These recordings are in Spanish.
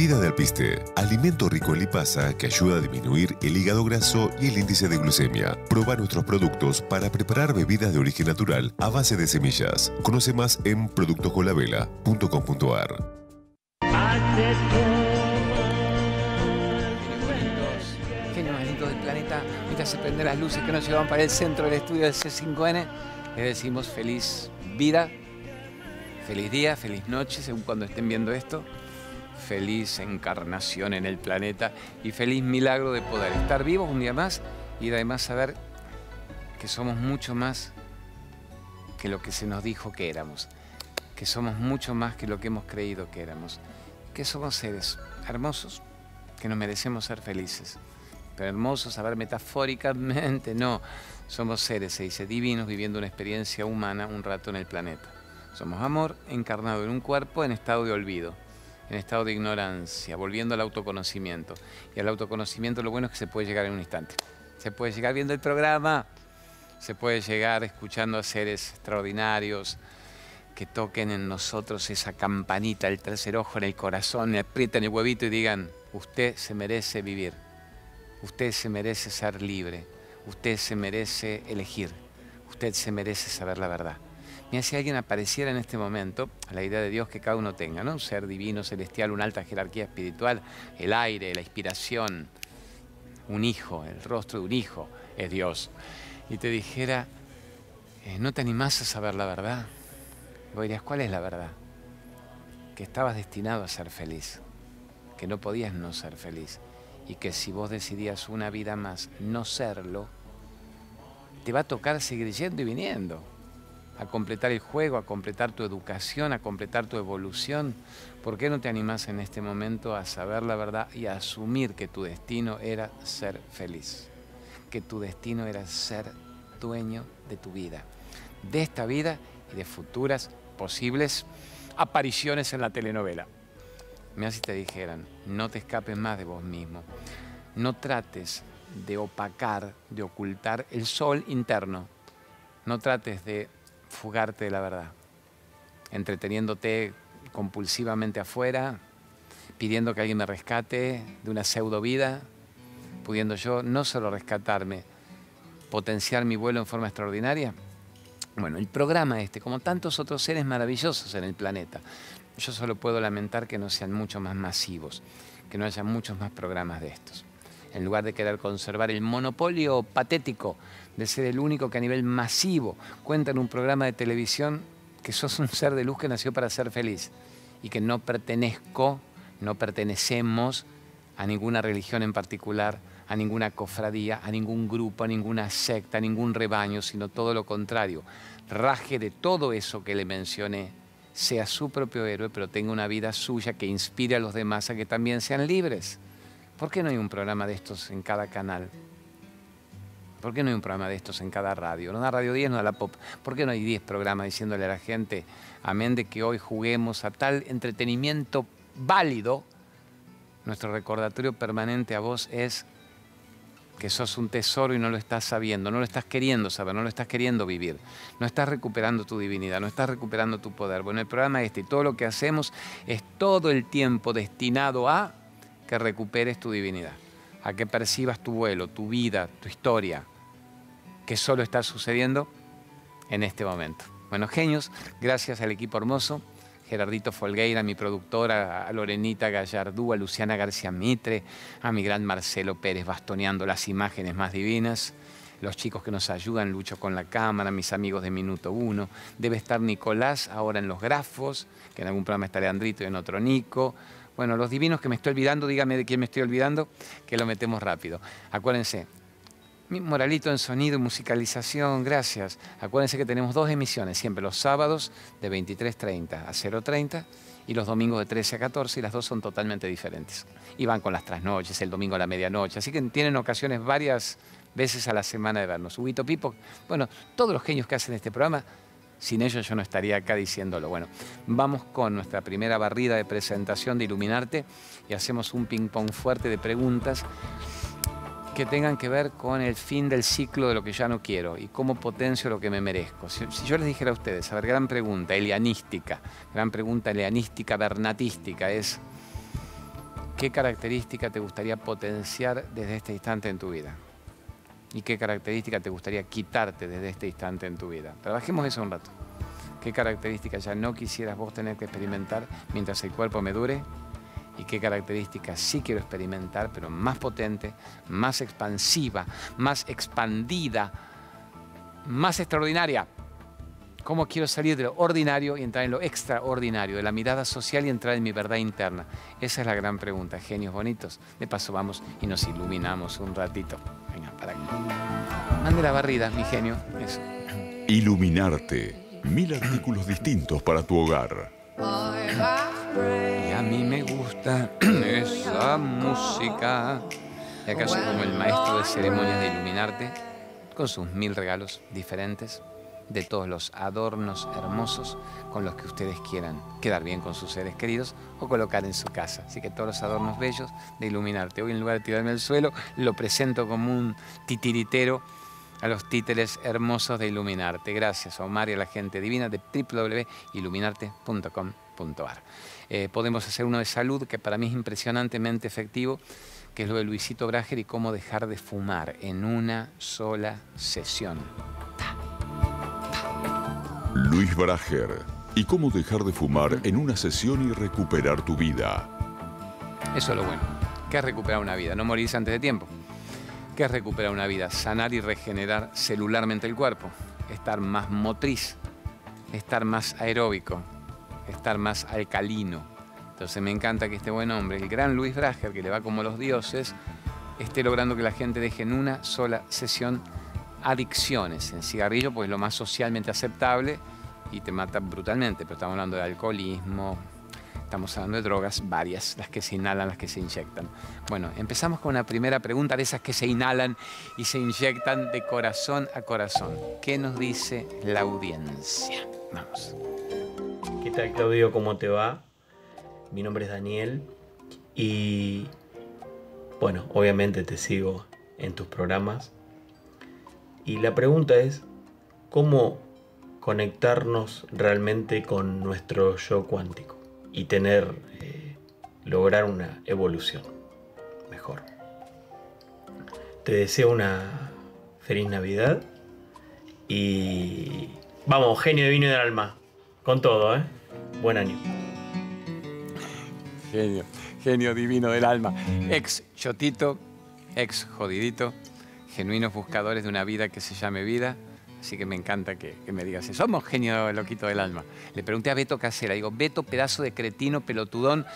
Vida de Alpiste, alimento rico en lipasa que ayuda a disminuir el hígado graso y el índice de glucemia. Proba nuestros productos para preparar bebidas de origen natural a base de semillas. Conoce más en productoscolavela.com.ar. Más lindo del planeta, mientras se prenden las luces que nos llevan para el centro del estudio del C5N, le decimos feliz vida, feliz día, feliz noche, según cuando estén viendo esto, feliz encarnación en el planeta y feliz milagro de poder estar vivos un día más y además saber que somos mucho más que lo que se nos dijo que éramos, que somos mucho más que lo que hemos creído que éramos, que somos seres hermosos, que nos merecemos ser felices. Pero hermosos, a ver, metafóricamente, no. Somos seres, se dice, divinos, viviendo una experiencia humana un rato en el planeta. Somos amor encarnado en un cuerpo en estado de olvido, en estado de ignorancia, volviendo al autoconocimiento. Y al autoconocimiento lo bueno es que se puede llegar en un instante. Se puede llegar viendo el programa, se puede llegar escuchando a seres extraordinarios que toquen en nosotros esa campanita, el tercer ojo en el corazón, aprieten el huevito y digan, usted se merece vivir, usted se merece ser libre, usted se merece elegir, usted se merece saber la verdad. Mira, si alguien apareciera en este momento, a la idea de Dios que cada uno tenga, ¿no? Un ser divino, celestial, una alta jerarquía espiritual, el aire, la inspiración, un hijo, el rostro de un hijo, es Dios. Y te dijera, eh, ¿no te animás a saber la verdad? Y vos dirías, ¿cuál es la verdad? Que estabas destinado a ser feliz, que no podías no ser feliz y que si vos decidías una vida más no serlo, te va a tocar seguir yendo y viniendo a completar el juego, a completar tu educación, a completar tu evolución. ¿Por qué no te animás en este momento a saber la verdad y a asumir que tu destino era ser feliz? Que tu destino era ser dueño de tu vida, de esta vida y de futuras posibles apariciones en la telenovela. Mira si te dijeran, no te escapes más de vos mismo. No trates de opacar, de ocultar el sol interno. No trates de fugarte de la verdad, entreteniéndote compulsivamente afuera, pidiendo que alguien me rescate de una pseudo vida, pudiendo yo no solo rescatarme, potenciar mi vuelo en forma extraordinaria. Bueno, el programa este, como tantos otros seres maravillosos en el planeta, yo solo puedo lamentar que no sean mucho más masivos, que no haya muchos más programas de estos. En lugar de querer conservar el monopolio patético de ser el único que a nivel masivo cuenta en un programa de televisión que sos un ser de luz que nació para ser feliz y que no pertenezco, no pertenecemos a ninguna religión en particular, a ninguna cofradía, a ningún grupo, a ninguna secta, a ningún rebaño, sino todo lo contrario. Raje de todo eso que le mencioné, sea su propio héroe, pero tenga una vida suya que inspire a los demás a que también sean libres. ¿Por qué no hay un programa de estos en cada canal? ¿Por qué no hay un programa de estos en cada radio? No da Radio 10, no da la Pop. ¿Por qué no hay 10 programas diciéndole a la gente, amén de que hoy juguemos a tal entretenimiento válido? Nuestro recordatorio permanente a vos es que sos un tesoro y no lo estás sabiendo, no lo estás queriendo saber, no lo estás queriendo vivir, no estás recuperando tu divinidad, no estás recuperando tu poder. Bueno, el programa este y todo lo que hacemos es todo el tiempo destinado a que recuperes tu divinidad, a que percibas tu vuelo, tu vida, tu historia, que solo está sucediendo en este momento. Bueno, genios, gracias al equipo hermoso, Gerardito Folgueira, mi productora, a Lorenita Gallardú, a Luciana García Mitre, a mi gran Marcelo Pérez bastoneando las imágenes más divinas, los chicos que nos ayudan, Lucho con la cámara, mis amigos de Minuto Uno, debe estar Nicolás ahora en los grafos, que en algún programa está Leandrito y en otro Nico, bueno, los divinos que me estoy olvidando, dígame de quién me estoy olvidando, que lo metemos rápido. Acuérdense, Moralito en sonido y musicalización, gracias. Acuérdense que tenemos dos emisiones, siempre los sábados de 23.30 a 0.30 y los domingos de 13 a 14 y las dos son totalmente diferentes. Y van con las trasnoches, el domingo a la medianoche, así que tienen ocasiones varias veces a la semana de vernos. Huguito Pipo, bueno, todos los genios que hacen este programa, sin ellos yo no estaría acá diciéndolo. Bueno, vamos con nuestra primera barrida de presentación de Iluminarte y hacemos un ping-pong fuerte de preguntas que tengan que ver con el fin del ciclo de lo que ya no quiero y cómo potencio lo que me merezco. Si, yo les dijera a ustedes, a ver, gran pregunta, elianística, gran pregunta elianística, bernatística, es ¿Qué característica te gustaría potenciar desde este instante en tu vida? ¿Y qué característica te gustaría quitarte desde este instante en tu vida? Trabajemos eso un rato. ¿Qué característica ya no quisieras vos tener que experimentar mientras el cuerpo me dure? ¿Y qué característica sí quiero experimentar, pero más potente, más expansiva, más expandida, más extraordinaria? ¿Cómo quiero salir de lo ordinario y entrar en lo extraordinario, de la mirada social y entrar en mi verdad interna? Esa es la gran pregunta, genios bonitos. De paso vamos y nos iluminamos un ratito. Venga, para aquí. Mande la barrida, mi genio. Eso. Iluminarte. Mil artículos distintos para tu hogar. Y a mí me gusta esa música. Y acaso como el maestro de ceremonias de iluminarte, con sus mil regalos diferentes de todos los adornos hermosos con los que ustedes quieran quedar bien con sus seres queridos o colocar en su casa. Así que todos los adornos bellos de iluminarte. Hoy en lugar de tirarme al suelo, lo presento como un titiritero a los títeres hermosos de Iluminarte. Gracias a Omar y a la gente divina de www.iluminarte.com.ar. Eh, podemos hacer uno de salud que para mí es impresionantemente efectivo, que es lo de Luisito Brager y cómo dejar de fumar en una sola sesión. Luis Brager. ¿Y cómo dejar de fumar en una sesión y recuperar tu vida? Eso es lo bueno. ¿Qué es recuperar una vida? No morirse antes de tiempo. ¿Qué es recuperar una vida? Sanar y regenerar celularmente el cuerpo. Estar más motriz. Estar más aeróbico. Estar más alcalino. Entonces me encanta que este buen hombre, el gran Luis Brager, que le va como los dioses, esté logrando que la gente deje en una sola sesión adicciones. En cigarrillo, pues lo más socialmente aceptable y te mata brutalmente, pero estamos hablando de alcoholismo, estamos hablando de drogas varias, las que se inhalan, las que se inyectan. Bueno, empezamos con una primera pregunta de esas que se inhalan y se inyectan de corazón a corazón. ¿Qué nos dice la audiencia? Vamos. ¿Qué tal Claudio? ¿Cómo te va? Mi nombre es Daniel y bueno, obviamente te sigo en tus programas y la pregunta es, ¿cómo conectarnos realmente con nuestro yo cuántico y tener, eh, lograr una evolución mejor? Te deseo una feliz Navidad y vamos, genio divino del alma, con todo, ¿eh? Buen año. Genio, genio divino del alma. Ex chotito, ex jodidito genuinos buscadores de una vida que se llame vida. Así que me encanta que, me digas eso. Somos genio loquito del alma. Le pregunté a Beto Casera, digo, Beto, pedazo de cretino, pelotudón,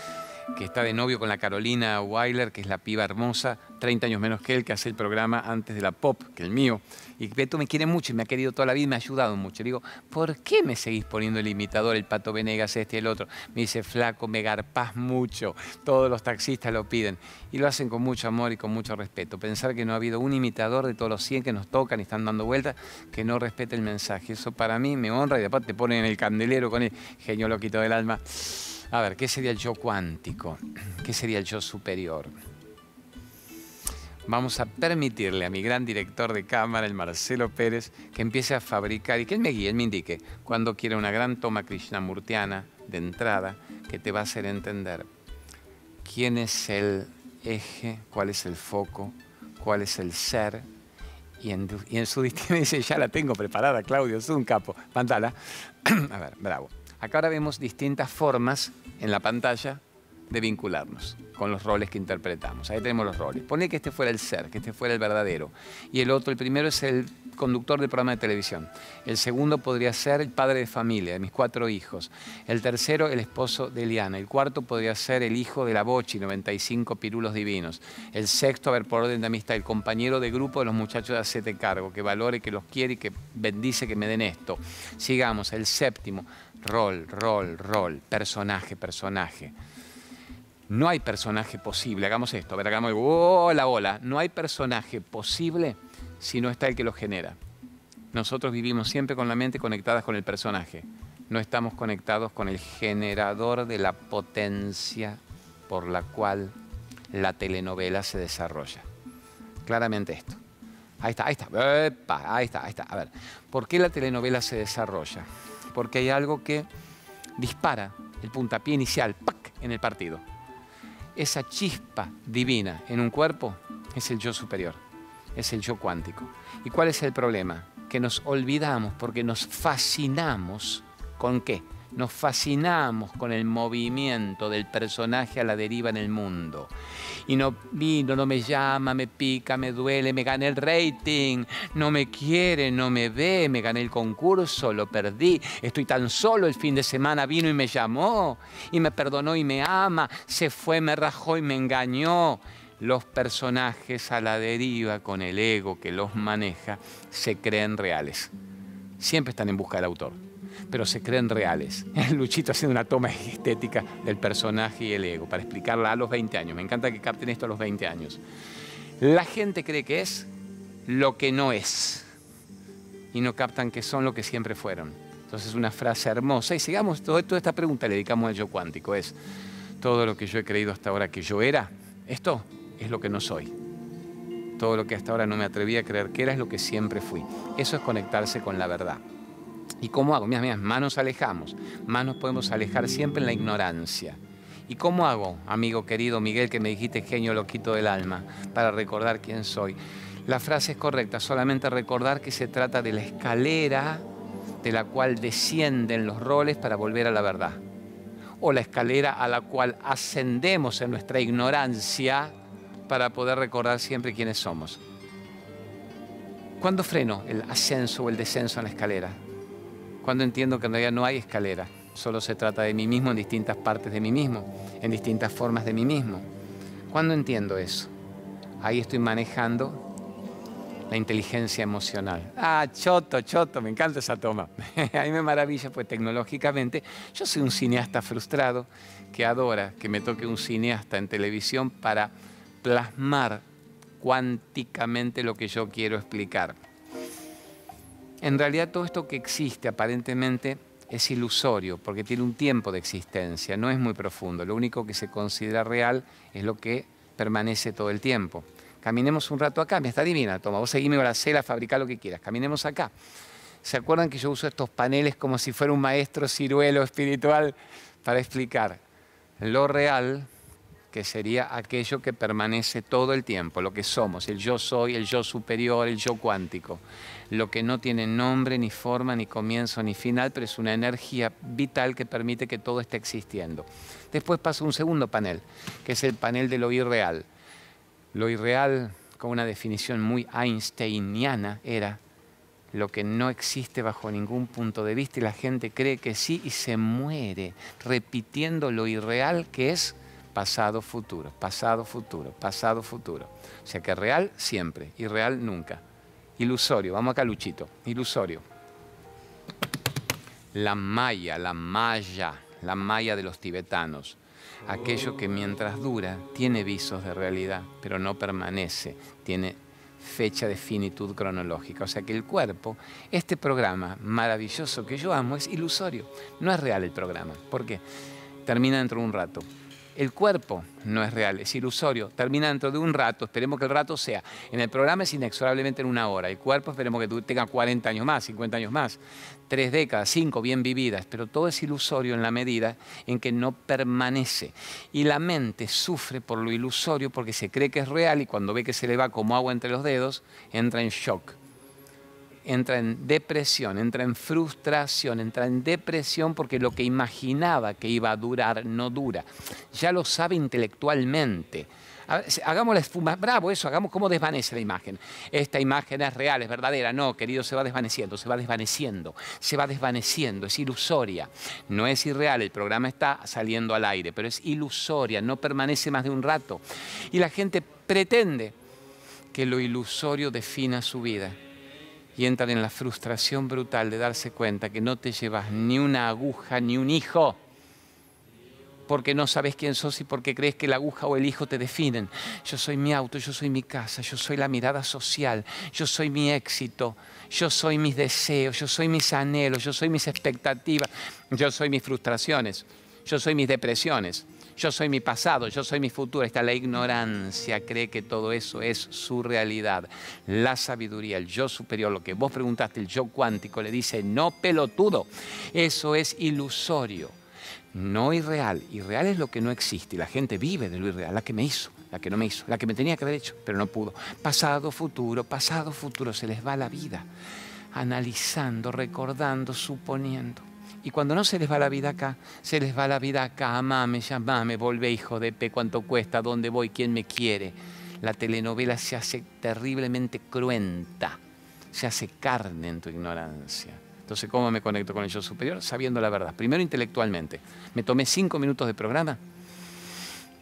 que está de novio con la Carolina Weiler, que es la piba hermosa, 30 años menos que él, que hace el programa antes de la pop, que el mío. Y Beto me quiere mucho y me ha querido toda la vida y me ha ayudado mucho. Le digo, ¿por qué me seguís poniendo el imitador, el Pato Venegas, este y el otro? Me dice, flaco, me garpás mucho. Todos los taxistas lo piden. Y lo hacen con mucho amor y con mucho respeto. Pensar que no ha habido un imitador de todos los 100 que nos tocan y están dando vueltas que no respete el mensaje. Eso para mí me honra y después te ponen en el candelero con el genio loquito del alma. A ver, ¿qué sería el yo cuántico? ¿Qué sería el yo superior? Vamos a permitirle a mi gran director de cámara, el Marcelo Pérez, que empiece a fabricar y que él me guíe, él me indique cuando quiera una gran toma krishnamurtiana de entrada que te va a hacer entender quién es el eje, cuál es el foco, cuál es el ser. Y en, su destino dice, ya la tengo preparada, Claudio, es un capo. Pantala. a ver, bravo. Acá ahora vemos distintas formas en la pantalla de vincularnos con los roles que interpretamos. Ahí tenemos los roles. Pone que este fuera el ser, que este fuera el verdadero. Y el otro, el primero es el conductor del programa de televisión. El segundo podría ser el padre de familia, de mis cuatro hijos. El tercero, el esposo de Eliana. El cuarto podría ser el hijo de la Bochi, 95 pirulos divinos. El sexto, a ver, por orden de amistad, el compañero de grupo de los muchachos de Hacete Cargo, que valore, que los quiere y que bendice que me den esto. Sigamos, el séptimo, rol, rol, rol, personaje, personaje. No hay personaje posible, hagamos esto, a ver, hagamos oh, la bola. No hay personaje posible si no está el que lo genera. Nosotros vivimos siempre con la mente conectada con el personaje. No estamos conectados con el generador de la potencia por la cual la telenovela se desarrolla. Claramente esto. Ahí está, ahí está. ahí está, ahí está. A ver, ¿por qué la telenovela se desarrolla? Porque hay algo que dispara el puntapié inicial en el partido esa chispa divina en un cuerpo es el yo superior, es el yo cuántico. ¿Y cuál es el problema? Que nos olvidamos porque nos fascinamos con qué? Nos fascinamos con el movimiento del personaje a la deriva en el mundo. Y no vino, no me llama, me pica, me duele, me gané el rating, no me quiere, no me ve, me gané el concurso, lo perdí, estoy tan solo, el fin de semana vino y me llamó, y me perdonó y me ama, se fue, me rajó y me engañó los personajes a la deriva con el ego que los maneja se creen reales. Siempre están en busca del autor pero se creen reales. Luchito haciendo una toma estética del personaje y el ego para explicarla a los 20 años. Me encanta que capten esto a los 20 años. La gente cree que es lo que no es y no captan que son lo que siempre fueron. Entonces es una frase hermosa y sigamos, toda esta pregunta le dedicamos al yo cuántico, es todo lo que yo he creído hasta ahora que yo era, esto es lo que no soy. Todo lo que hasta ahora no me atreví a creer que era es lo que siempre fui. Eso es conectarse con la verdad. ¿Y cómo hago? Mira, mira, más nos alejamos, más nos podemos alejar siempre en la ignorancia. ¿Y cómo hago, amigo querido Miguel, que me dijiste genio loquito del alma, para recordar quién soy? La frase es correcta, solamente recordar que se trata de la escalera de la cual descienden los roles para volver a la verdad. O la escalera a la cual ascendemos en nuestra ignorancia para poder recordar siempre quiénes somos. ¿Cuándo freno el ascenso o el descenso en la escalera? Cuando entiendo que en realidad no hay escalera, solo se trata de mí mismo en distintas partes de mí mismo, en distintas formas de mí mismo. ¿Cuándo entiendo eso? Ahí estoy manejando la inteligencia emocional. Ah, choto, choto, me encanta esa toma. A mí me maravilla, pues tecnológicamente yo soy un cineasta frustrado que adora que me toque un cineasta en televisión para plasmar cuánticamente lo que yo quiero explicar. En realidad todo esto que existe aparentemente es ilusorio porque tiene un tiempo de existencia, no es muy profundo. Lo único que se considera real es lo que permanece todo el tiempo. Caminemos un rato acá, me está divina, toma, vos seguime con la cela, fabrica lo que quieras, caminemos acá. ¿Se acuerdan que yo uso estos paneles como si fuera un maestro ciruelo espiritual para explicar? Lo real que sería aquello que permanece todo el tiempo, lo que somos, el yo soy, el yo superior, el yo cuántico, lo que no tiene nombre, ni forma, ni comienzo, ni final, pero es una energía vital que permite que todo esté existiendo. Después pasa un segundo panel, que es el panel de lo irreal. Lo irreal, con una definición muy einsteiniana, era lo que no existe bajo ningún punto de vista y la gente cree que sí y se muere repitiendo lo irreal que es pasado, futuro, pasado, futuro, pasado, futuro. O sea que real siempre, irreal nunca. Ilusorio, vamos acá Luchito, ilusorio. La maya, la maya, la maya de los tibetanos. Aquello que mientras dura tiene visos de realidad, pero no permanece, tiene fecha de finitud cronológica. O sea que el cuerpo, este programa maravilloso que yo amo, es ilusorio. No es real el programa. ¿Por qué? Termina dentro de un rato. El cuerpo no es real, es ilusorio. Termina dentro de un rato, esperemos que el rato sea. En el programa es inexorablemente en una hora. El cuerpo esperemos que tenga 40 años más, 50 años más, tres décadas, cinco bien vividas. Pero todo es ilusorio en la medida en que no permanece. Y la mente sufre por lo ilusorio porque se cree que es real y cuando ve que se le va como agua entre los dedos, entra en shock entra en depresión, entra en frustración, entra en depresión porque lo que imaginaba que iba a durar no dura. Ya lo sabe intelectualmente. Hagamos la espuma, bravo eso, hagamos cómo desvanece la imagen. Esta imagen es real, es verdadera. No, querido, se va desvaneciendo, se va desvaneciendo, se va desvaneciendo, es ilusoria. No es irreal, el programa está saliendo al aire, pero es ilusoria, no permanece más de un rato. Y la gente pretende que lo ilusorio defina su vida y entran en la frustración brutal de darse cuenta que no te llevas ni una aguja ni un hijo porque no sabes quién sos y porque crees que la aguja o el hijo te definen. Yo soy mi auto, yo soy mi casa, yo soy la mirada social, yo soy mi éxito, yo soy mis deseos, yo soy mis anhelos, yo soy mis expectativas, yo soy mis frustraciones, yo soy mis depresiones. Yo soy mi pasado, yo soy mi futuro. Está la ignorancia, cree que todo eso es su realidad. La sabiduría, el yo superior, lo que vos preguntaste, el yo cuántico, le dice, no pelotudo, eso es ilusorio. no irreal. Irreal es lo que no existe y la gente vive de lo irreal, la que me hizo, la que no me hizo, la que me tenía que haber hecho, pero no pudo. Pasado, futuro, pasado, futuro, se les va la vida analizando, recordando, suponiendo. Y cuando no se les va la vida acá, se les va la vida acá, amame, llamame, volve hijo de P, cuánto cuesta, dónde voy, quién me quiere. La telenovela se hace terriblemente cruenta, se hace carne en tu ignorancia. Entonces, ¿cómo me conecto con el yo superior? Sabiendo la verdad. Primero intelectualmente. Me tomé cinco minutos de programa,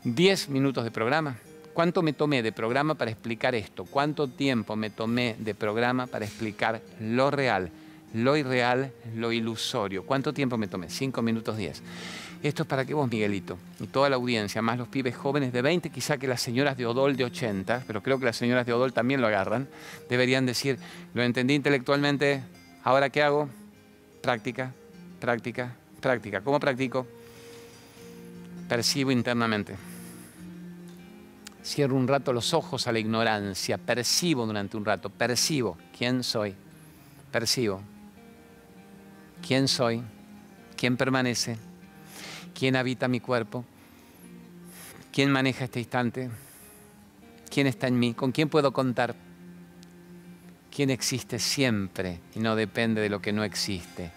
diez minutos de programa. ¿Cuánto me tomé de programa para explicar esto? ¿Cuánto tiempo me tomé de programa para explicar lo real, lo irreal, lo ilusorio? ¿Cuánto tiempo me tomé? Cinco minutos diez. Esto es para que vos, Miguelito, y toda la audiencia, más los pibes jóvenes de 20, quizá que las señoras de Odol de 80, pero creo que las señoras de Odol también lo agarran, deberían decir, lo entendí intelectualmente, ¿Ahora qué hago? Práctica, práctica, práctica. ¿Cómo practico? Percibo internamente. Cierro un rato los ojos a la ignorancia, percibo durante un rato, percibo quién soy, percibo quién soy, quién permanece, quién habita mi cuerpo, quién maneja este instante, quién está en mí, con quién puedo contar quién existe siempre y no depende de lo que no existe,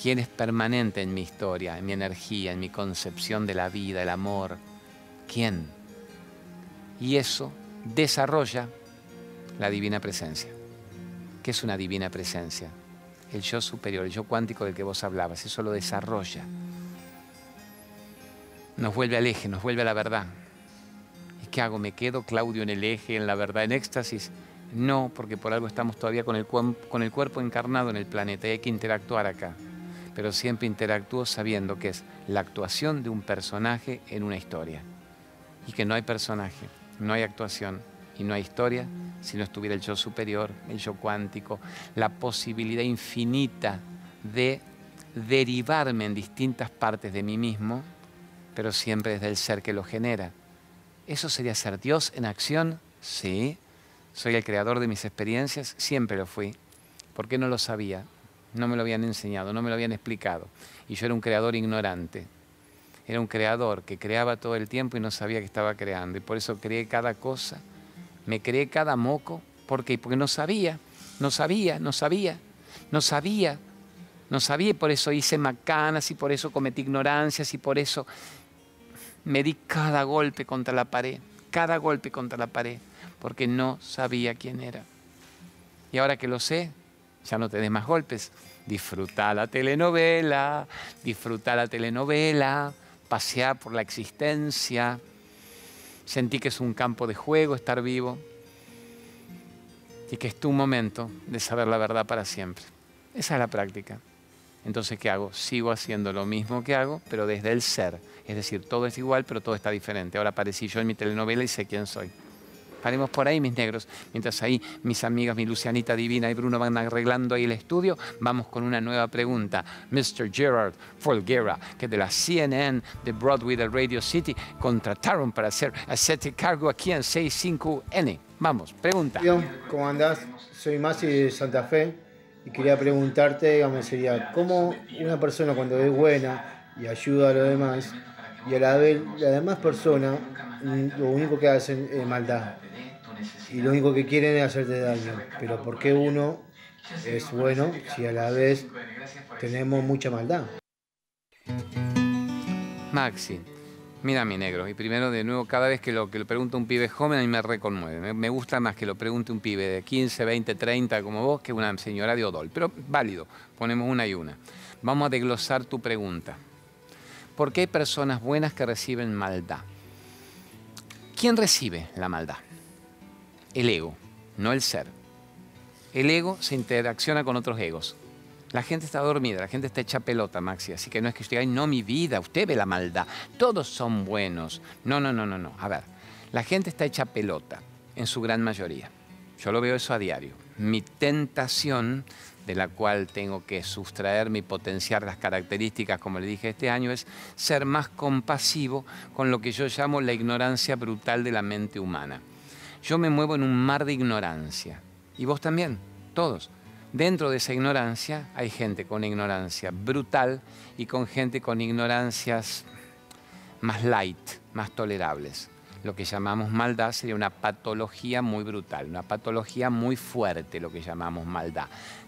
quién es permanente en mi historia, en mi energía, en mi concepción de la vida, el amor, quién. Y eso desarrolla la divina presencia. ¿Qué es una divina presencia? El yo superior, el yo cuántico del que vos hablabas, eso lo desarrolla. Nos vuelve al eje, nos vuelve a la verdad. ¿Y qué hago? ¿Me quedo, Claudio, en el eje, en la verdad, en éxtasis? No, porque por algo estamos todavía con el, con el cuerpo encarnado en el planeta y hay que interactuar acá. Pero siempre interactúo sabiendo que es la actuación de un personaje en una historia. Y que no hay personaje, no hay actuación y no hay historia si no estuviera el yo superior, el yo cuántico, la posibilidad infinita de derivarme en distintas partes de mí mismo, pero siempre desde el ser que lo genera. ¿Eso sería ser Dios en acción? Sí, soy el creador de mis experiencias, siempre lo fui. ¿Por qué no lo sabía? No me lo habían enseñado, no me lo habían explicado. Y yo era un creador ignorante. Era un creador que creaba todo el tiempo y no sabía que estaba creando. Y por eso creé cada cosa. Me creé cada moco. ¿Por qué? Porque no sabía, no sabía, no sabía, no sabía. No sabía y por eso hice macanas y por eso cometí ignorancias y por eso me di cada golpe contra la pared, cada golpe contra la pared porque no sabía quién era. Y ahora que lo sé, ya no te des más golpes. Disfruta la telenovela, disfruta la telenovela, pasea por la existencia. Sentí que es un campo de juego estar vivo y que es tu momento de saber la verdad para siempre. Esa es la práctica. Entonces, ¿qué hago? Sigo haciendo lo mismo que hago, pero desde el ser. Es decir, todo es igual, pero todo está diferente. Ahora aparecí yo en mi telenovela y sé quién soy. Haremos por ahí, mis negros. Mientras ahí mis amigas, mi Lucianita Divina y Bruno van arreglando ahí el estudio, vamos con una nueva pregunta. Mr. Gerard Folguera, que de la CNN de Broadway de Radio City contrataron para hacer ese cargo aquí en 65N. Vamos, pregunta. ¿Cómo andás? Soy Masi de Santa Fe y quería preguntarte, digamos, sería, ¿cómo una persona cuando es buena y ayuda a los demás y a la vez la demás persona mm, lo único que hacen es maldad? y lo único que quieren es hacerte daño. Pero ¿por qué uno es bueno si a la vez tenemos mucha maldad? Maxi, mira mi negro, y primero de nuevo, cada vez que lo que lo pregunta un pibe joven a mí me reconmueve. Me, gusta más que lo pregunte un pibe de 15, 20, 30 como vos que una señora de Odol. Pero válido, ponemos una y una. Vamos a desglosar tu pregunta. ¿Por qué hay personas buenas que reciben maldad? ¿Quién recibe la maldad? el ego, no el ser. El ego se interacciona con otros egos. La gente está dormida, la gente está hecha pelota, Maxi. Así que no es que usted, ay, no, mi vida, usted ve la maldad. Todos son buenos. No, no, no, no, no. A ver, la gente está hecha pelota, en su gran mayoría. Yo lo veo eso a diario. Mi tentación, de la cual tengo que sustraerme y potenciar las características, como le dije este año, es ser más compasivo con lo que yo llamo la ignorancia brutal de la mente humana. Yo me muevo en un mar de ignorancia. Y vos también, todos. Dentro de esa ignorancia hay gente con ignorancia brutal y con gente con ignorancias más light, más tolerables. Lo que llamamos maldad sería una patología muy brutal, una patología muy fuerte, lo que llamamos maldad.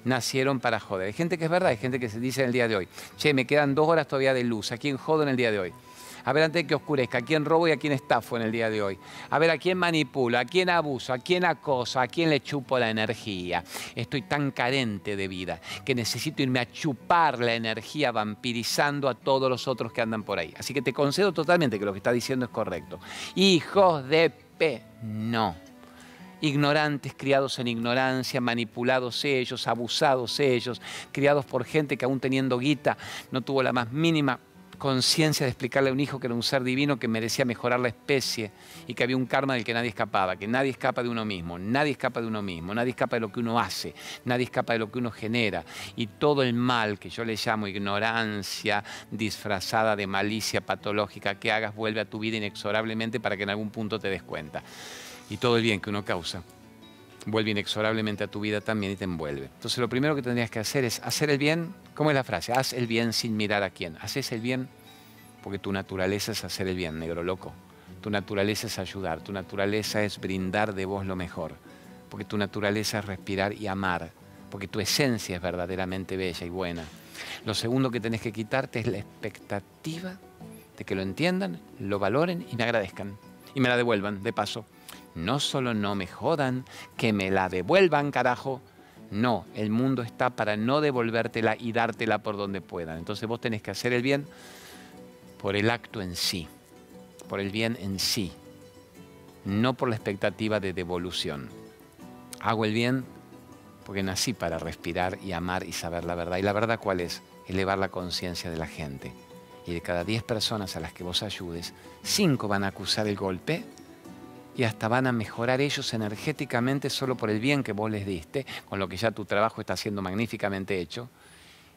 Nacieron para joder. Hay gente que es verdad, hay gente que se dice en el día de hoy, che, me quedan dos horas todavía de luz, ¿a quién jodo en el día de hoy? A ver, antes de que oscurezca, ¿a quién robo y a quién estafo en el día de hoy? A ver, ¿a quién manipulo? ¿A quién abuso? ¿A quién acoso? ¿A quién le chupo la energía? Estoy tan carente de vida que necesito irme a chupar la energía vampirizando a todos los otros que andan por ahí. Así que te concedo totalmente que lo que está diciendo es correcto. Hijos de P, no ignorantes, criados en ignorancia, manipulados ellos, abusados ellos, criados por gente que aún teniendo guita no tuvo la más mínima conciencia de explicarle a un hijo que era un ser divino que merecía mejorar la especie y que había un karma del que nadie escapaba, que nadie escapa de uno mismo, nadie escapa de uno mismo, nadie escapa de lo que uno hace, nadie escapa de lo que uno genera. Y todo el mal que yo le llamo ignorancia disfrazada de malicia patológica que hagas vuelve a tu vida inexorablemente para que en algún punto te des cuenta. Y todo el bien que uno causa vuelve inexorablemente a tu vida también y te envuelve. Entonces lo primero que tendrías que hacer es hacer el bien, ¿cómo es la frase? Haz el bien sin mirar a quién. Haces el bien porque tu naturaleza es hacer el bien, negro loco. Tu naturaleza es ayudar, tu naturaleza es brindar de vos lo mejor, porque tu naturaleza es respirar y amar, porque tu esencia es verdaderamente bella y buena. Lo segundo que tenés que quitarte es la expectativa de que lo entiendan, lo valoren y me agradezcan y me la devuelvan de paso no solo no me jodan, que me la devuelvan, carajo. No, el mundo está para no devolvértela y dártela por donde puedan. Entonces vos tenés que hacer el bien por el acto en sí, por el bien en sí, no por la expectativa de devolución. Hago el bien porque nací para respirar y amar y saber la verdad. ¿Y la verdad cuál es? Elevar la conciencia de la gente. Y de cada 10 personas a las que vos ayudes, 5 van a acusar el golpe y hasta van a mejorar ellos energéticamente solo por el bien que vos les diste, con lo que ya tu trabajo está siendo magníficamente hecho.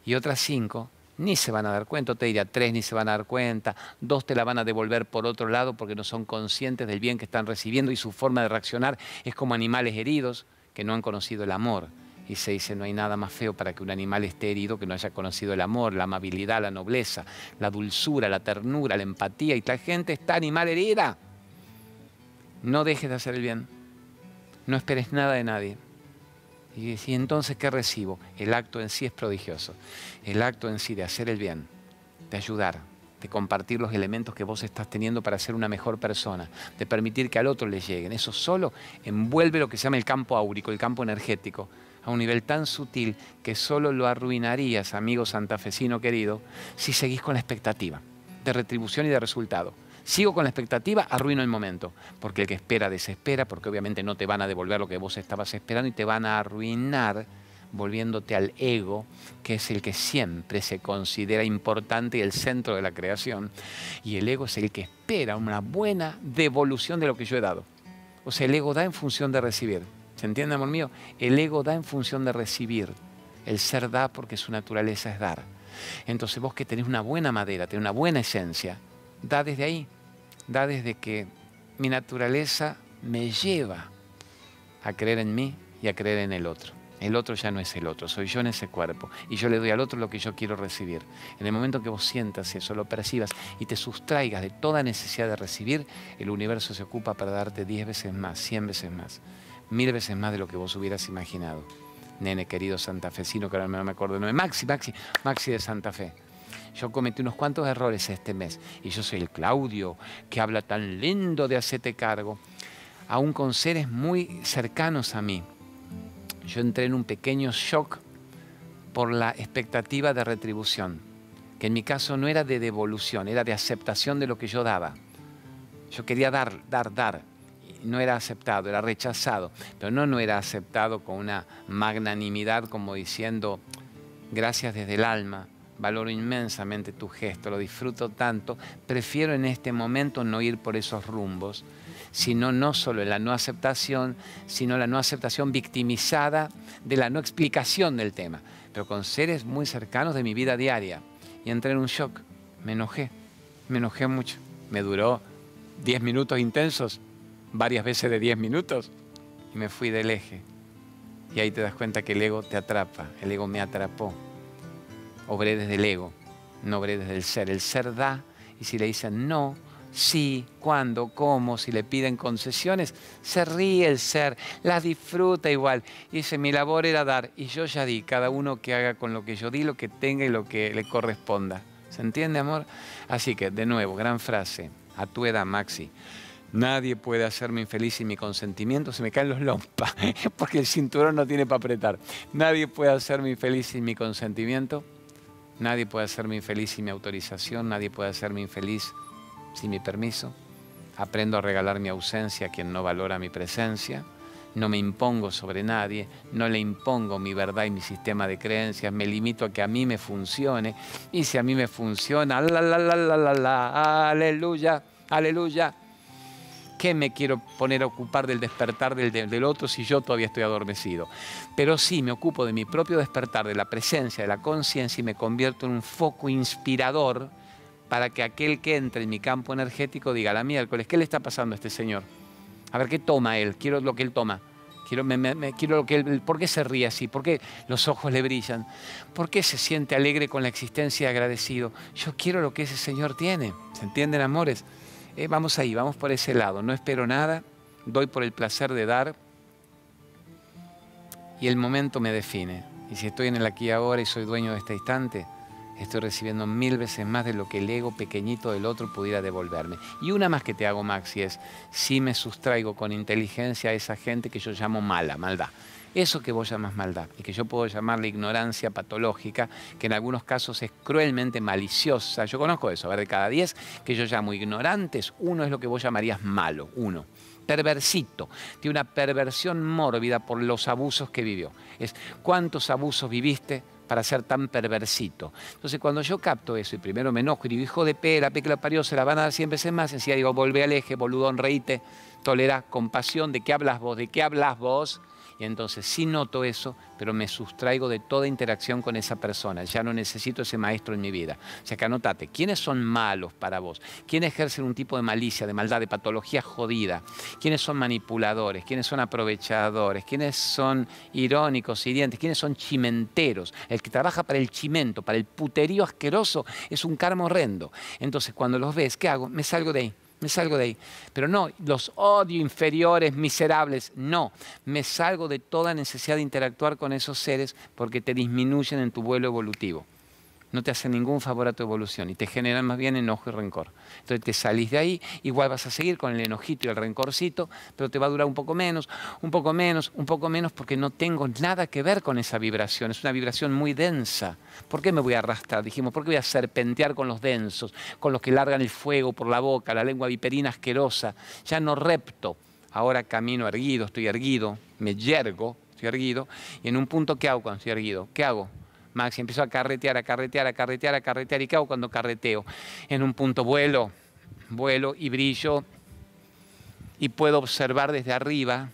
Y otras cinco ni se van a dar cuenta, te diría tres ni se van a dar cuenta, dos te la van a devolver por otro lado porque no son conscientes del bien que están recibiendo y su forma de reaccionar es como animales heridos que no han conocido el amor. Y se dice, no hay nada más feo para que un animal esté herido que no haya conocido el amor, la amabilidad, la nobleza, la dulzura, la ternura, la empatía. Y la gente está animal herida. No dejes de hacer el bien. No esperes nada de nadie. Y, y entonces, ¿qué recibo? El acto en sí es prodigioso. El acto en sí de hacer el bien, de ayudar, de compartir los elementos que vos estás teniendo para ser una mejor persona, de permitir que al otro le lleguen. Eso solo envuelve lo que se llama el campo áurico, el campo energético, a un nivel tan sutil que solo lo arruinarías, amigo santafesino querido, si seguís con la expectativa de retribución y de resultado. Sigo con la expectativa, arruino el momento, porque el que espera desespera, porque obviamente no te van a devolver lo que vos estabas esperando y te van a arruinar volviéndote al ego, que es el que siempre se considera importante y el centro de la creación. Y el ego es el que espera una buena devolución de lo que yo he dado. O sea, el ego da en función de recibir. ¿Se entiende, amor mío? El ego da en función de recibir. El ser da porque su naturaleza es dar. Entonces vos que tenés una buena madera, tenés una buena esencia, da desde ahí, da desde que mi naturaleza me lleva a creer en mí y a creer en el otro. El otro ya no es el otro, soy yo en ese cuerpo y yo le doy al otro lo que yo quiero recibir. En el momento que vos sientas eso, lo percibas y te sustraigas de toda necesidad de recibir, el universo se ocupa para darte diez veces más, cien veces más, mil veces más de lo que vos hubieras imaginado. Nene querido santafesino, que ahora no me acuerdo de Maxi, Maxi, Maxi de Santa Fe. Yo cometí unos cuantos errores este mes y yo soy el Claudio que habla tan lindo de hacerte cargo, aún con seres muy cercanos a mí. Yo entré en un pequeño shock por la expectativa de retribución, que en mi caso no era de devolución, era de aceptación de lo que yo daba. Yo quería dar, dar, dar. No era aceptado, era rechazado, pero no, no era aceptado con una magnanimidad como diciendo gracias desde el alma, valoro inmensamente tu gesto, lo disfruto tanto, prefiero en este momento no ir por esos rumbos, sino no solo la no aceptación, sino la no aceptación victimizada de la no explicación del tema, pero con seres muy cercanos de mi vida diaria. Y entré en un shock, me enojé, me enojé mucho, me duró 10 minutos intensos, varias veces de 10 minutos, y me fui del eje. Y ahí te das cuenta que el ego te atrapa, el ego me atrapó. Obré desde el ego, no obré desde el ser. El ser da y si le dicen no, sí, cuándo, cómo, si le piden concesiones, se ríe el ser, las disfruta igual. Y dice, mi labor era dar y yo ya di, cada uno que haga con lo que yo di, lo que tenga y lo que le corresponda. ¿Se entiende, amor? Así que, de nuevo, gran frase, a tu edad, Maxi. Nadie puede hacerme infeliz sin mi consentimiento. Se me caen los lompas, porque el cinturón no tiene para apretar. Nadie puede hacerme infeliz sin mi consentimiento. Nadie puede hacerme infeliz sin mi autorización. Nadie puede hacerme infeliz sin mi permiso. Aprendo a regalar mi ausencia a quien no valora mi presencia. No me impongo sobre nadie, no le impongo mi verdad y mi sistema de creencias, me limito a que a mí me funcione. Y si a mí me funciona, la, aleluya, aleluya. ¿Qué me quiero poner a ocupar del despertar del, del, otro si yo todavía estoy adormecido? Pero sí me ocupo de mi propio despertar, de la presencia, de la conciencia y me convierto en un foco inspirador para que aquel que entre en mi campo energético diga, la miércoles, ¿qué le está pasando a este señor? A ver, ¿qué toma él? Quiero lo que él toma. Quiero, me, quiero lo que él, ¿Por qué se ríe así? ¿Por qué los ojos le brillan? ¿Por qué se siente alegre con la existencia y agradecido? Yo quiero lo que ese señor tiene. ¿Se entienden, amores? Eh, vamos ahí, vamos por ese lado. No espero nada, doy por el placer de dar y el momento me define. Y si estoy en el aquí ahora y soy dueño de este instante, estoy recibiendo mil veces más de lo que el ego pequeñito del otro pudiera devolverme. Y una más que te hago, Maxi, es si me sustraigo con inteligencia a esa gente que yo llamo mala, maldad. Eso que vos llamas maldad y que yo puedo llamarle ignorancia patológica, que en algunos casos es cruelmente maliciosa. Yo conozco eso, a ver, de cada diez que yo llamo ignorantes, uno es lo que vos llamarías malo, uno perversito, tiene una perversión mórbida por los abusos que vivió. Es cuántos abusos viviste, para ser tan perversito. Entonces, cuando yo capto eso y primero me enojo y digo, hijo de pera, pe que la parió, se la van a dar 100 veces más, encima digo, volvé al eje, boludón, reíte, tolera compasión, ¿de qué hablas vos? ¿De qué hablas vos? Y entonces sí noto eso, pero me sustraigo de toda interacción con esa persona. Ya no necesito ese maestro en mi vida. O sea que anotate, ¿quiénes son malos para vos? ¿Quiénes ejercen un tipo de malicia, de maldad, de patología jodida? ¿Quiénes son manipuladores? ¿Quiénes son aprovechadores? ¿Quiénes son irónicos, hirientes? ¿Quiénes son chimenteros? El que trabaja para el chimento, para el puterío asqueroso, es un karma horrendo. Entonces cuando los ves, ¿qué hago? Me salgo de ahí me salgo de ahí. Pero no, los odio inferiores, miserables, no. Me salgo de toda necesidad de interactuar con esos seres porque te disminuyen en tu vuelo evolutivo no te hacen ningún favor a tu evolución y te generan más bien enojo y rencor. Entonces te salís de ahí, igual vas a seguir con el enojito y el rencorcito, pero te va a durar un poco menos, un poco menos, un poco menos, porque no tengo nada que ver con esa vibración. Es una vibración muy densa. ¿Por qué me voy a arrastrar? Dijimos, ¿por qué voy a serpentear con los densos, con los que largan el fuego por la boca, la lengua viperina asquerosa? Ya no repto. Ahora camino erguido, estoy erguido, me yergo, estoy erguido, y en un punto, ¿qué hago cuando estoy erguido? ¿Qué hago? Maxi, empiezo a carretear, a carretear, a carretear, a carretear. ¿Y qué hago cuando carreteo? En un punto vuelo, vuelo y brillo y puedo observar desde arriba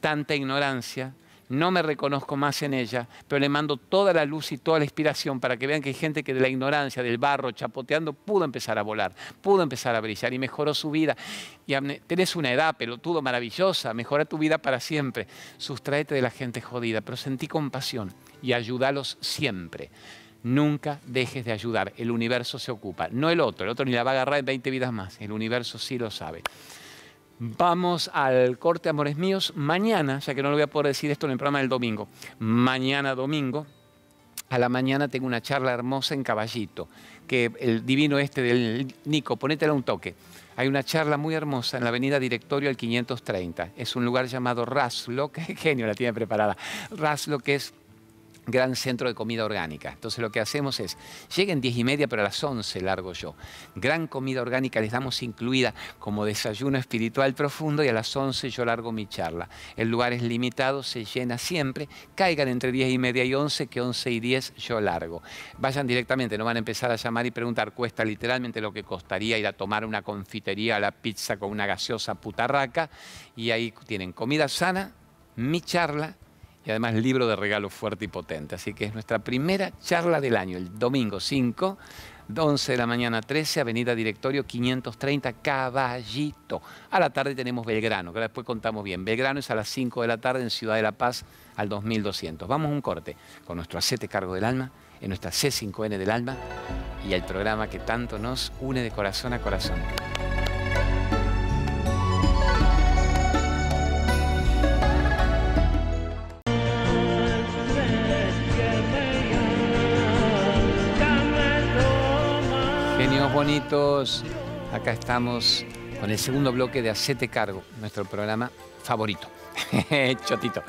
tanta ignorancia. No me reconozco más en ella, pero le mando toda la luz y toda la inspiración para que vean que hay gente que de la ignorancia, del barro, chapoteando, pudo empezar a volar, pudo empezar a brillar y mejoró su vida. Y tenés una edad pelotudo maravillosa, mejora tu vida para siempre. Sustraete de la gente jodida, pero sentí compasión y ayúdalos siempre. Nunca dejes de ayudar. El universo se ocupa. No el otro. El otro ni la va a agarrar en 20 vidas más. El universo sí lo sabe. Vamos al corte, amores míos. Mañana, ya que no lo voy a poder decir esto en el programa del domingo. Mañana domingo, a la mañana tengo una charla hermosa en Caballito. Que el divino este del Nico, ponétela un toque. Hay una charla muy hermosa en la avenida Directorio al 530. Es un lugar llamado Raslo, que genio la tiene preparada. Raslo, que es gran centro de comida orgánica. Entonces lo que hacemos es, lleguen 10 y media, pero a las 11 largo yo. Gran comida orgánica les damos incluida como desayuno espiritual profundo y a las 11 yo largo mi charla. El lugar es limitado, se llena siempre. Caigan entre 10 y media y 11, que 11 y 10 yo largo. Vayan directamente, no van a empezar a llamar y preguntar, cuesta literalmente lo que costaría ir a tomar una confitería a la pizza con una gaseosa putarraca. Y ahí tienen comida sana, mi charla y además libro de regalo fuerte y potente. Así que es nuestra primera charla del año, el domingo 5 11 de la mañana 13, Avenida Directorio 530, Caballito. A la tarde tenemos Belgrano, que después contamos bien. Belgrano es a las 5 de la tarde en Ciudad de la Paz al 2200. Vamos a un corte con nuestro acete cargo del alma, en nuestra C5N del alma y el programa que tanto nos une de corazón a corazón. Bonitos, acá estamos con el segundo bloque de Acete Cargo, nuestro programa favorito. Chotito.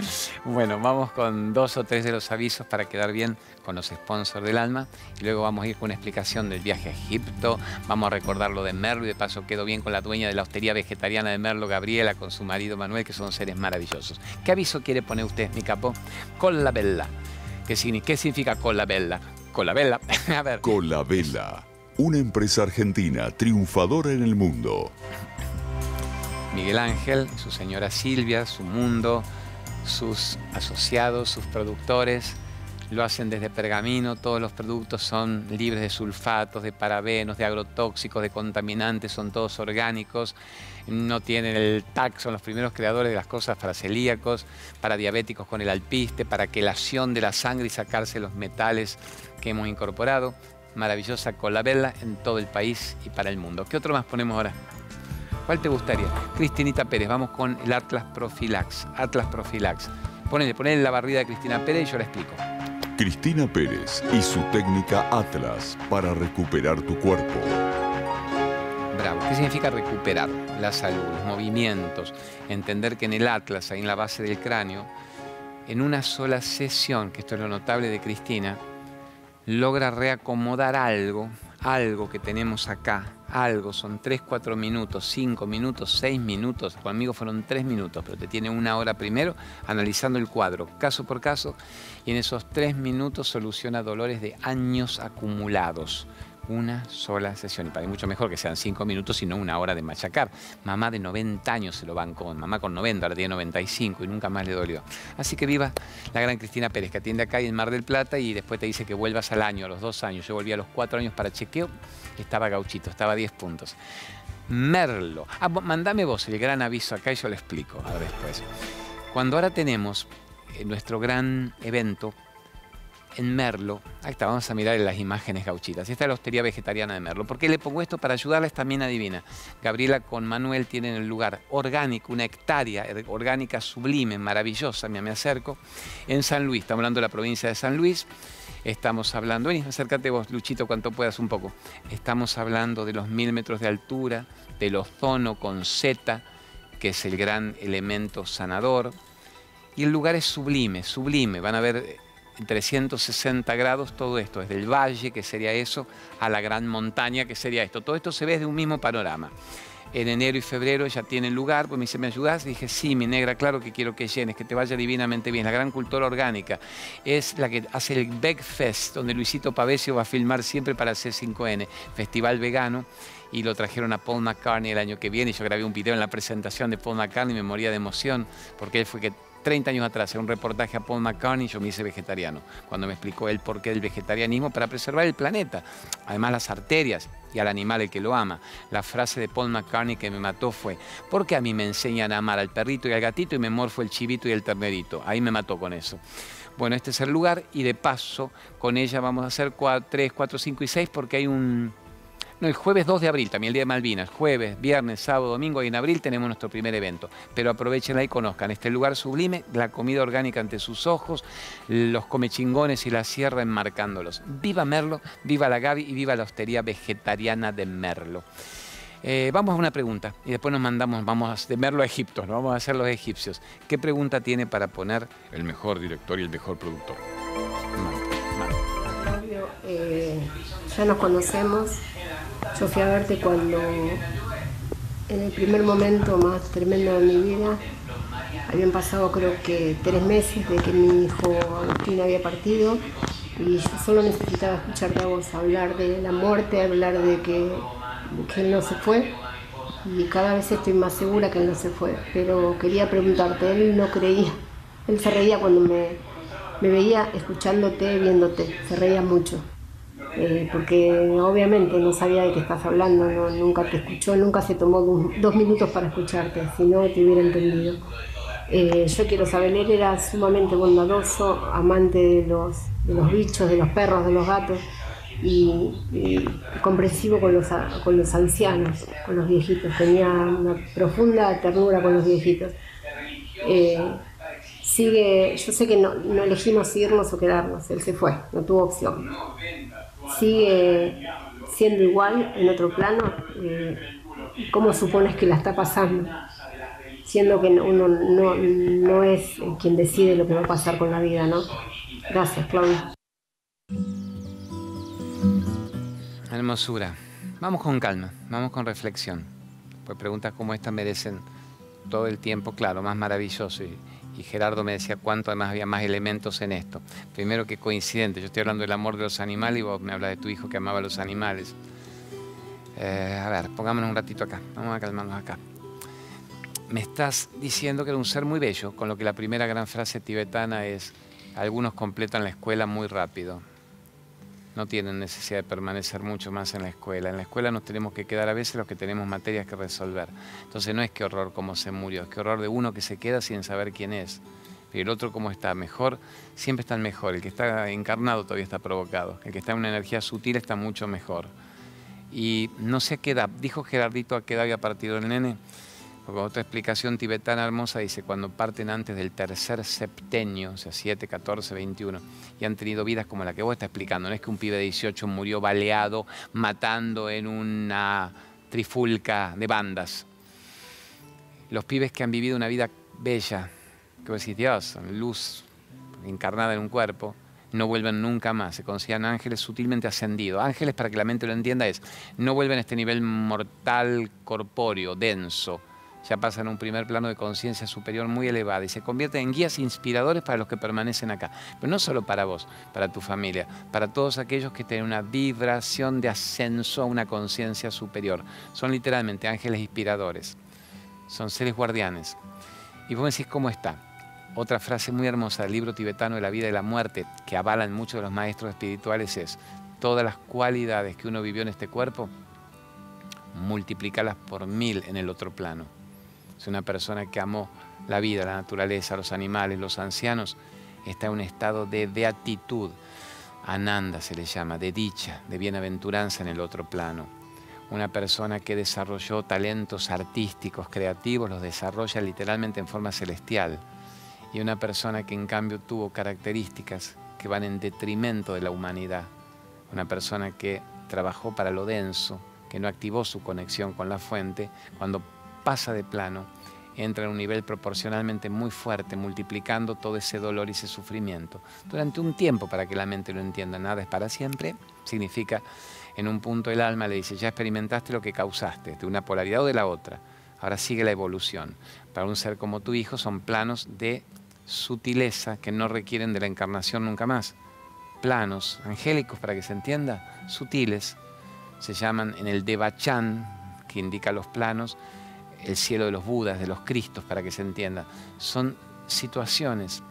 Bueno, vamos con dos o tres de los avisos para quedar bien con los sponsors del alma y luego vamos a ir con una explicación del viaje a Egipto, vamos a recordar lo de Merlo y de paso quedo bien con la dueña de la hostería vegetariana de Merlo, Gabriela, con su marido Manuel, que son seres maravillosos. ¿Qué aviso quiere poner usted, mi capo? Con la bella. ¿Qué, significa con la bella? Con la bella. a ver. Con la bella. Una empresa argentina triunfadora en el mundo. Miguel Ángel, su señora Silvia, su mundo, sus asociados, sus productores, lo hacen desde pergamino, todos los productos son libres de sulfatos, de parabenos, de agrotóxicos, de contaminantes, son todos orgánicos, no tienen el TAC, son los primeros creadores de las cosas para celíacos, para diabéticos con el alpiste, para quelación de la sangre y sacarse los metales que hemos incorporado. Maravillosa colabella en todo el país y para el mundo. ¿Qué otro más ponemos ahora? ¿Cuál te gustaría? Cristinita Pérez, vamos con el Atlas Profilax. Atlas Profilax. Ponele, ponele la barrida de Cristina Pérez y yo la explico. Cristina Pérez y su técnica Atlas para recuperar tu cuerpo. Bravo. ¿Qué significa recuperar? La salud, los movimientos. Entender que en el Atlas, ahí en la base del cráneo, en una sola sesión, que esto es lo notable de Cristina, logra reacomodar algo, algo que tenemos acá, algo, son 3, 4 minutos, 5 minutos, 6 minutos, conmigo fueron 3 minutos, pero te tiene una hora primero analizando el cuadro, caso por caso, y en esos 3 minutos soluciona dolores de años acumulados una sola sesión. Y para mí mucho mejor que sean cinco minutos y no una hora de machacar. Mamá de 90 años se lo con mamá con 90, ahora tiene 95 y nunca más le dolió. Así que viva la gran Cristina Pérez, que atiende acá en Mar del Plata y después te dice que vuelvas al año, a los dos años. Yo volví a los cuatro años para chequeo, estaba gauchito, estaba a 10 puntos. Merlo. Ah, mandame vos el gran aviso acá y yo lo explico ahora después. Cuando ahora tenemos eh, nuestro gran evento en Merlo. Ahí está, vamos a mirar las imágenes gauchitas. Esta es la hostería vegetariana de Merlo. ¿Por qué le pongo esto? Para ayudarla esta mina divina. Gabriela con Manuel tienen el lugar orgánico, una hectárea orgánica sublime, maravillosa, me, me acerco, en San Luis. Estamos hablando de la provincia de San Luis. Estamos hablando, vení, acércate vos, Luchito, cuanto puedas un poco. Estamos hablando de los mil metros de altura, del ozono con Z, que es el gran elemento sanador. Y el lugar es sublime, sublime. Van a ver en 360 grados todo esto, desde el valle, que sería eso, a la gran montaña, que sería esto. Todo esto se ve de un mismo panorama. En enero y febrero ya tiene lugar, pues me dice, ¿me ayudas? dije, sí, mi negra, claro que quiero que llenes, que te vaya divinamente bien. La gran cultura orgánica es la que hace el Beck Fest, donde Luisito Pavesio va a filmar siempre para C5N, Festival Vegano y lo trajeron a Paul McCartney el año que viene. Yo grabé un video en la presentación de Paul McCartney y me moría de emoción porque él fue que 30 años atrás, en un reportaje a Paul McCartney, yo me hice vegetariano, cuando me explicó el porqué del vegetarianismo para preservar el planeta, además las arterias y al animal el que lo ama. La frase de Paul McCartney que me mató fue, ¿por qué a mí me enseñan a amar al perrito y al gatito y me morfo el chivito y el ternerito? Ahí me mató con eso. Bueno, este es el lugar y de paso con ella vamos a hacer 3, 4, 5 y 6 porque hay un el jueves 2 de abril, también el día de Malvinas, jueves, viernes, sábado, domingo y en abril tenemos nuestro primer evento. Pero aprovechenla y conozcan este lugar sublime, la comida orgánica ante sus ojos, los comechingones y la sierra enmarcándolos. Viva Merlo, viva la Gaby y viva la hostería vegetariana de Merlo. Eh, vamos a una pregunta y después nos mandamos, vamos de Merlo a Egipto, nos vamos a hacer los egipcios. ¿Qué pregunta tiene para poner el mejor director y el mejor productor? Eh, ya nos conocemos, yo fui a verte cuando, en el primer momento más tremendo de mi vida, habían pasado creo que tres meses de que mi hijo Agustín había partido y yo solo necesitaba escucharte a vos hablar de la muerte, hablar de que, él no se fue y cada vez estoy más segura que él no se fue, pero quería preguntarte, él no creía, él se reía cuando me, me veía escuchándote, viéndote, se reía mucho. Eh, porque obviamente no sabía de qué estás hablando, nunca te escuchó, nunca se tomó dos, minutos para escucharte, si no te hubiera entendido. Eh, yo quiero saber, él era sumamente bondadoso, amante de los, de los bichos, de los perros, de los gatos y, comprensivo con los, con los ancianos, con los viejitos. Tenía una profunda ternura con los viejitos. Eh, sigue, yo sé que no, no, elegimos irnos o quedarnos, él se fue, no tuvo opción. Sigue siendo igual en otro plano. Eh, ¿Cómo supones que la está pasando? Siendo que uno no, no es quien decide lo que va a pasar con la vida, ¿no? Gracias, Claudia. Hermosura. Vamos con calma, vamos con reflexión. Pues preguntas como esta merecen todo el tiempo, claro, más maravilloso. Y, Gerardo me decía cuánto además había más elementos en esto. Primero que coincidente, yo estoy hablando del amor de los animales y vos me hablas de tu hijo que amaba a los animales. Eh, a ver, pongámonos un ratito acá, vamos a calmarnos acá. Me estás diciendo que era un ser muy bello, con lo que la primera gran frase tibetana es, algunos completan la escuela muy rápido no tienen necesidad de permanecer mucho más en la escuela. En la escuela nos tenemos que quedar a veces los que tenemos materias que resolver. Entonces no es que horror como se murió, es que horror de uno que se queda sin saber quién es. Y el otro cómo está, mejor, siempre está el mejor. El que está encarnado todavía está provocado. El que está en una energía sutil está mucho mejor. Y no sé a qué edad, dijo Gerardito a qué edad había partido el nene. Porque otra explicación tibetana hermosa dice, cuando parten antes del tercer septenio, o sea, 7, 14, 21, y han tenido vidas como la que vos estás explicando, no es que un pibe de 18 murió baleado, matando en una trifulca de bandas. Los pibes que han vivido una vida bella, que vos decís, Dios, luz encarnada en un cuerpo, no vuelven nunca más, se consideran ángeles sutilmente ascendidos. Ángeles, para que la mente lo entienda, es, no vuelven a este nivel mortal, corpóreo, denso, ya pasan a un primer plano de conciencia superior muy elevada y se convierten en guías inspiradores para los que permanecen acá. Pero no solo para vos, para tu familia, para todos aquellos que tienen una vibración de ascenso a una conciencia superior. Son literalmente ángeles inspiradores, son seres guardianes. Y vos me decís cómo está. Otra frase muy hermosa del libro tibetano de la vida y la muerte que avalan muchos de los maestros espirituales es, todas las cualidades que uno vivió en este cuerpo, multiplícalas por mil en el otro plano. Una persona que amó la vida, la naturaleza, los animales, los ancianos, está en un estado de beatitud. Ananda se le llama, de dicha, de bienaventuranza en el otro plano. Una persona que desarrolló talentos artísticos, creativos, los desarrolla literalmente en forma celestial. Y una persona que en cambio tuvo características que van en detrimento de la humanidad. Una persona que trabajó para lo denso, que no activó su conexión con la fuente, cuando pasa de plano, entra en un nivel proporcionalmente muy fuerte, multiplicando todo ese dolor y ese sufrimiento. Durante un tiempo, para que la mente lo entienda, nada es para siempre, significa en un punto el alma le dice, ya experimentaste lo que causaste, de una polaridad o de la otra, ahora sigue la evolución. Para un ser como tu hijo son planos de sutileza que no requieren de la encarnación nunca más. Planos angélicos, para que se entienda, sutiles, se llaman en el Devachan, que indica los planos, el cielo de los Budas, de los Cristos, para que se entienda. Son situaciones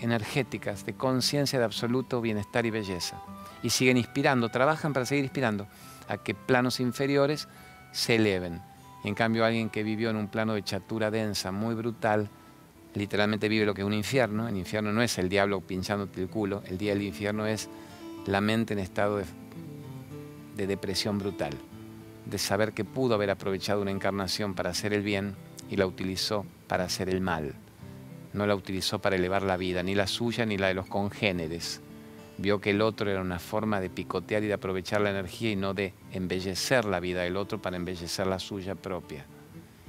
energéticas de conciencia de absoluto bienestar y belleza. Y siguen inspirando, trabajan para seguir inspirando a que planos inferiores se eleven. en cambio alguien que vivió en un plano de chatura densa, muy brutal, literalmente vive lo que es un infierno. El infierno no es el diablo pinchándote el culo, el día del infierno es la mente en estado de depresión brutal de saber que pudo haber aprovechado una encarnación para hacer el bien y la utilizó para hacer el mal. No la utilizó para elevar la vida, ni la suya ni la de los congéneres. Vio que el otro era una forma de picotear y de aprovechar la energía y no de embellecer la vida del otro para embellecer la suya propia.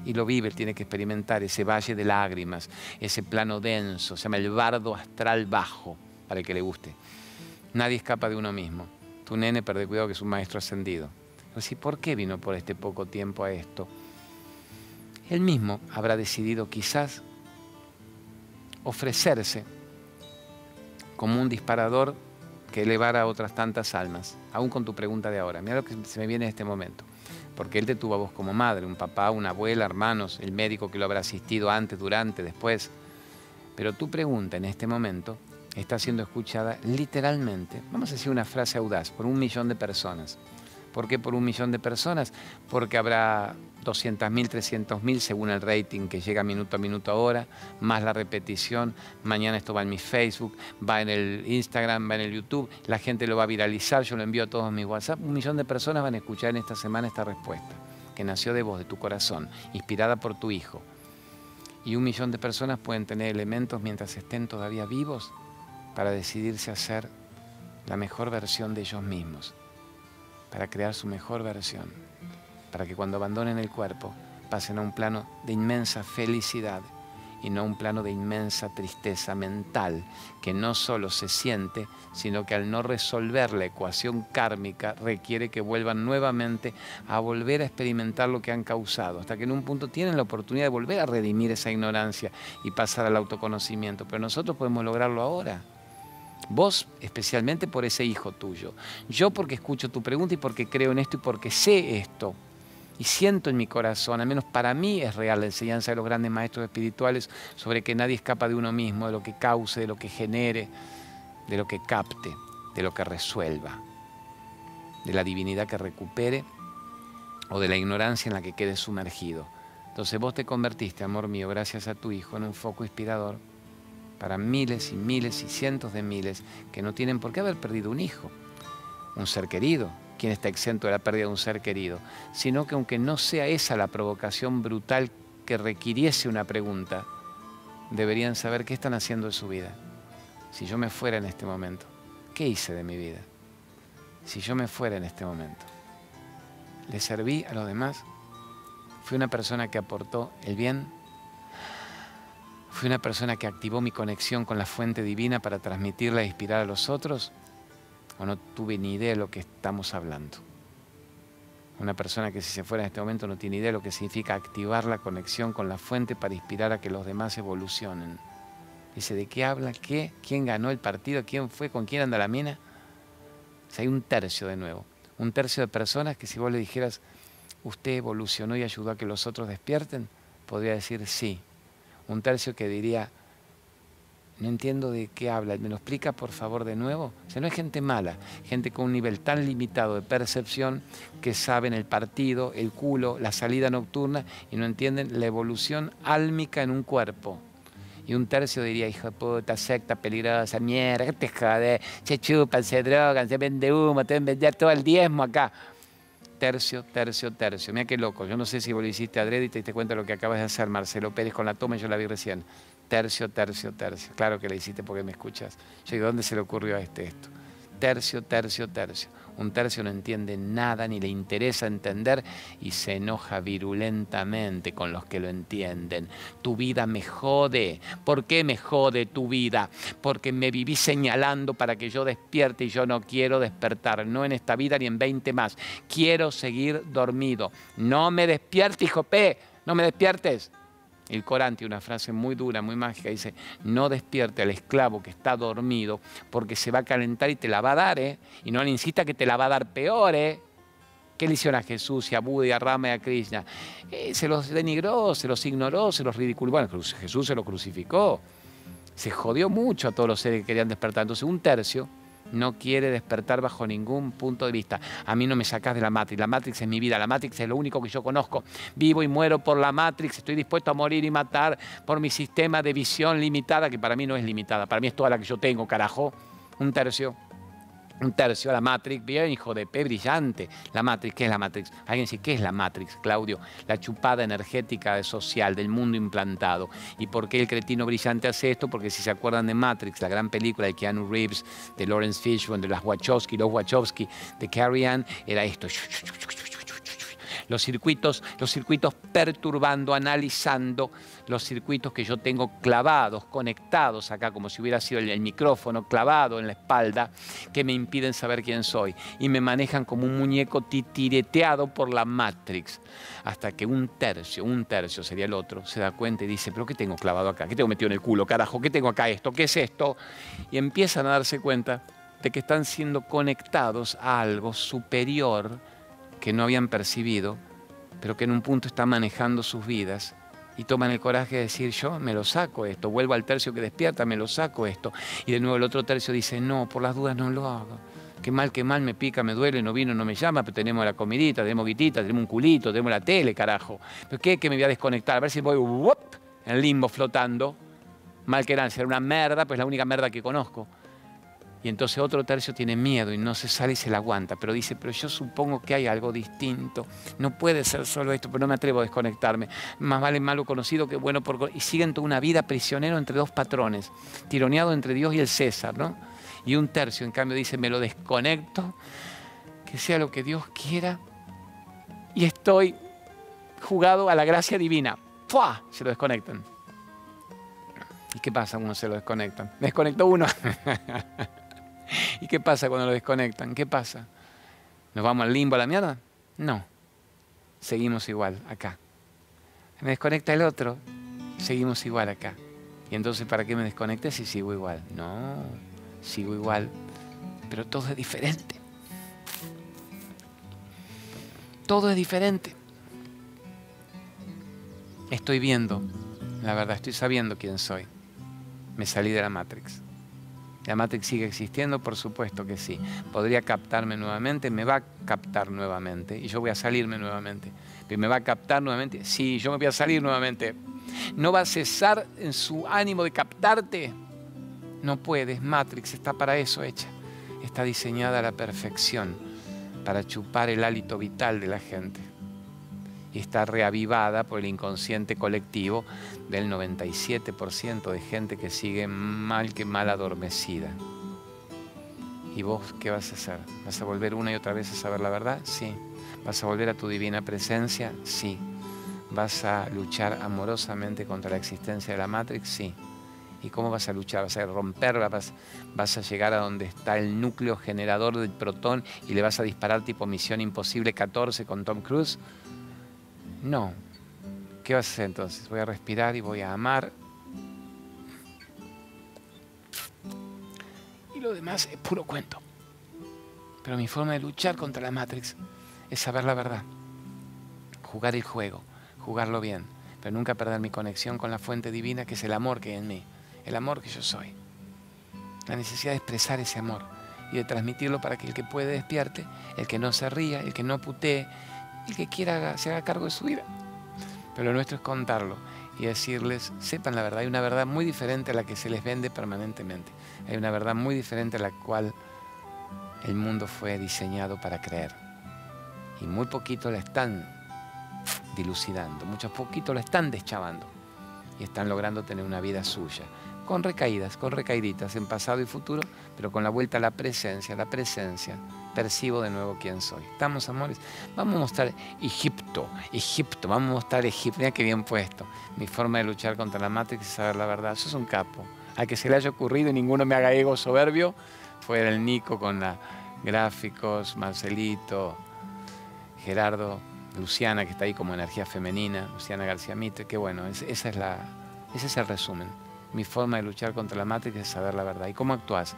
Y lo vive, tiene que experimentar ese valle de lágrimas, ese plano denso, se llama el bardo astral bajo, para el que le guste. Nadie escapa de uno mismo. Tu nene, perde cuidado que es un maestro ascendido ¿y por qué vino por este poco tiempo a esto? Él mismo habrá decidido quizás ofrecerse como un disparador que elevara a otras tantas almas, aún con tu pregunta de ahora. Mira lo que se me viene en este momento. Porque él te tuvo a vos como madre, un papá, una abuela, hermanos, el médico que lo habrá asistido antes, durante, después. Pero tu pregunta en este momento está siendo escuchada literalmente, vamos a decir una frase audaz, por un millón de personas. ¿Por qué por un millón de personas? Porque habrá 200.000, 300.000 según el rating que llega minuto a minuto ahora, más la repetición. Mañana esto va en mi Facebook, va en el Instagram, va en el YouTube. La gente lo va a viralizar, yo lo envío a todos mis WhatsApp. Un millón de personas van a escuchar en esta semana esta respuesta, que nació de vos, de tu corazón, inspirada por tu hijo. Y un millón de personas pueden tener elementos mientras estén todavía vivos para decidirse a ser la mejor versión de ellos mismos para crear su mejor versión, para que cuando abandonen el cuerpo pasen a un plano de inmensa felicidad y no a un plano de inmensa tristeza mental, que no solo se siente, sino que al no resolver la ecuación kármica requiere que vuelvan nuevamente a volver a experimentar lo que han causado, hasta que en un punto tienen la oportunidad de volver a redimir esa ignorancia y pasar al autoconocimiento. Pero nosotros podemos lograrlo ahora. Vos especialmente por ese hijo tuyo. Yo porque escucho tu pregunta y porque creo en esto y porque sé esto. Y siento en mi corazón, al menos para mí es real la enseñanza de los grandes maestros espirituales sobre que nadie escapa de uno mismo, de lo que cause, de lo que genere, de lo que capte, de lo que resuelva, de la divinidad que recupere o de la ignorancia en la que quede sumergido. Entonces vos te convertiste, amor mío, gracias a tu hijo, en un foco inspirador para miles y miles y cientos de miles que no tienen por qué haber perdido un hijo, un ser querido, quien está exento de la pérdida de un ser querido, sino que aunque no sea esa la provocación brutal que requiriese una pregunta, deberían saber qué están haciendo en su vida. Si yo me fuera en este momento, ¿qué hice de mi vida? Si yo me fuera en este momento, ¿le serví a los demás? ¿Fui una persona que aportó el bien ¿Fui una persona que activó mi conexión con la fuente divina para transmitirla e inspirar a los otros? ¿O no tuve ni idea de lo que estamos hablando? Una persona que si se fuera en este momento no tiene idea de lo que significa activar la conexión con la fuente para inspirar a que los demás evolucionen. Dice, ¿de qué habla? ¿Qué? ¿Quién ganó el partido? ¿Quién fue? ¿Con quién anda la mina? Hay un tercio de nuevo. Un tercio de personas que si vos le dijeras, usted evolucionó y ayudó a que los otros despierten, podría decir sí, un tercio que diría, no entiendo de qué habla, ¿me lo explica por favor de nuevo? O sea, no es gente mala, gente con un nivel tan limitado de percepción que saben el partido, el culo, la salida nocturna y no entienden la evolución álmica en un cuerpo. Y un tercio diría, hijo de puta, secta peligrosa, mierda, que te jode, se chupan, se drogan, se vende humo, te venden vender todo el diezmo acá tercio, tercio, tercio. Mira qué loco. Yo no sé si vos lo hiciste adrede y te diste cuenta de lo que acabas de hacer, Marcelo Pérez, con la toma, yo la vi recién. Tercio, tercio, tercio. Claro que la hiciste porque me escuchas. Yo digo, ¿dónde se le ocurrió a este esto? Tercio, tercio, tercio. Un tercio no entiende nada ni le interesa entender y se enoja virulentamente con los que lo entienden. Tu vida me jode. ¿Por qué me jode tu vida? Porque me viví señalando para que yo despierte y yo no quiero despertar, no en esta vida ni en 20 más. Quiero seguir dormido. No me despiertes, hijo P. No me despiertes. El Corán tiene una frase muy dura, muy mágica, dice, no despierte al esclavo que está dormido porque se va a calentar y te la va a dar, ¿eh? Y no le incita que te la va a dar peor, ¿eh? ¿Qué le hicieron a Jesús y a Buda a Rama y a Krishna? Eh, se los denigró, se los ignoró, se los ridiculó. Bueno, Jesús se lo crucificó. Se jodió mucho a todos los seres que querían despertar. Entonces, un tercio no quiere despertar bajo ningún punto de vista. A mí no me sacas de la Matrix. La Matrix es mi vida, la Matrix es lo único que yo conozco. Vivo y muero por la Matrix, estoy dispuesto a morir y matar por mi sistema de visión limitada, que para mí no es limitada, para mí es toda la que yo tengo, carajo. Un tercio un tercio a la Matrix, bien, hijo de P, brillante. La Matrix, ¿qué es la Matrix? Alguien dice, ¿qué es la Matrix, Claudio? La chupada energética social del mundo implantado. ¿Y por qué el cretino brillante hace esto? Porque si se acuerdan de Matrix, la gran película de Keanu Reeves, de Lawrence Fishburne, de las Wachowski, los Wachowski, de Carrie Ann, era esto los circuitos, los circuitos perturbando, analizando los circuitos que yo tengo clavados, conectados acá, como si hubiera sido el, micrófono clavado en la espalda, que me impiden saber quién soy y me manejan como un muñeco titireteado por la Matrix, hasta que un tercio, un tercio sería el otro, se da cuenta y dice, pero ¿qué tengo clavado acá? ¿Qué tengo metido en el culo, carajo? ¿Qué tengo acá esto? ¿Qué es esto? Y empiezan a darse cuenta de que están siendo conectados a algo superior que no habían percibido, pero que en un punto está manejando sus vidas y toman el coraje de decir, yo me lo saco esto, vuelvo al tercio que despierta, me lo saco esto. Y de nuevo el otro tercio dice, no, por las dudas no lo hago. Qué mal, qué mal, me pica, me duele, no vino, no me llama, pero tenemos la comidita, tenemos guitita, tenemos un culito, tenemos la tele, carajo. ¿Pero qué? Que me voy a desconectar, a ver si voy en limbo flotando. Mal que era, ser una merda, pues la única merda que conozco. Y entonces otro tercio tiene miedo y no se sale y se la aguanta, pero dice, pero yo supongo que hay algo distinto. No puede ser solo esto, pero no me atrevo a desconectarme. Más vale malo conocido que bueno por... Y siguen toda una vida prisionero entre dos patrones, tironeado entre Dios y el César, ¿no? Y un tercio, en cambio, dice, me lo desconecto, que sea lo que Dios quiera, y estoy jugado a la gracia divina. ¡Fua! Se lo desconectan. ¿Y qué pasa cuando se lo desconectan? Desconectó uno. ¿Y qué pasa cuando lo desconectan? ¿Qué pasa? ¿Nos vamos al limbo a la mierda? No. Seguimos igual acá. Me desconecta el otro, seguimos igual acá. Y entonces, ¿para qué me desconecte si sigo igual? No, sigo igual, pero todo es diferente. Todo es diferente. Estoy viendo, la verdad, estoy sabiendo quién soy. Me salí de la Matrix. ¿La Matrix sigue existiendo? Por supuesto que sí. ¿Podría captarme nuevamente? Me va a captar nuevamente y yo voy a salirme nuevamente. ¿Me va a captar nuevamente? Sí, yo me voy a salir nuevamente. ¿No va a cesar en su ánimo de captarte? No puedes. Matrix está para eso hecha. Está diseñada a la perfección para chupar el hálito vital de la gente y está reavivada por el inconsciente colectivo del 97% de gente que sigue mal que mal adormecida. ¿Y vos qué vas a hacer? ¿Vas a volver una y otra vez a saber la verdad? Sí. ¿Vas a volver a tu divina presencia? Sí. ¿Vas a luchar amorosamente contra la existencia de la Matrix? Sí. ¿Y cómo vas a luchar? ¿Vas a romperla? ¿Vas, ¿Vas a llegar a donde está el núcleo generador del protón y le vas a disparar tipo Misión Imposible 14 con Tom Cruise? No. ¿Qué vas a hacer entonces? Voy a respirar y voy a amar. Y lo demás es puro cuento. Pero mi forma de luchar contra la Matrix es saber la verdad. Jugar el juego, jugarlo bien, pero nunca perder mi conexión con la fuente divina que es el amor que hay en mí, el amor que yo soy. La necesidad de expresar ese amor y de transmitirlo para que el que puede despierte, el que no se ría, el que no putee, el que quiera se haga cargo de su vida. Pero lo nuestro es contarlo y decirles, sepan la verdad, hay una verdad muy diferente a la que se les vende permanentemente. Hay una verdad muy diferente a la cual el mundo fue diseñado para creer. Y muy poquito la están dilucidando, muchos poquitos la están deschavando y están logrando tener una vida suya, con recaídas, con recaíditas en pasado y futuro, pero con la vuelta a la presencia, la presencia percibo de nuevo quién soy. ¿Estamos, amores? Vamos a mostrar Egipto, Egipto, vamos a mostrar Egipto. Mira qué bien puesto. Mi forma de luchar contra la Matrix es saber la verdad. Eso es un capo. A que se le haya ocurrido y ninguno me haga ego soberbio, fue el Nico con la gráficos, Marcelito, Gerardo, Luciana, que está ahí como energía femenina, Luciana García Mitre, que bueno, esa es la, ese es el resumen. Mi forma de luchar contra la Matrix es saber la verdad. ¿Y cómo actúas?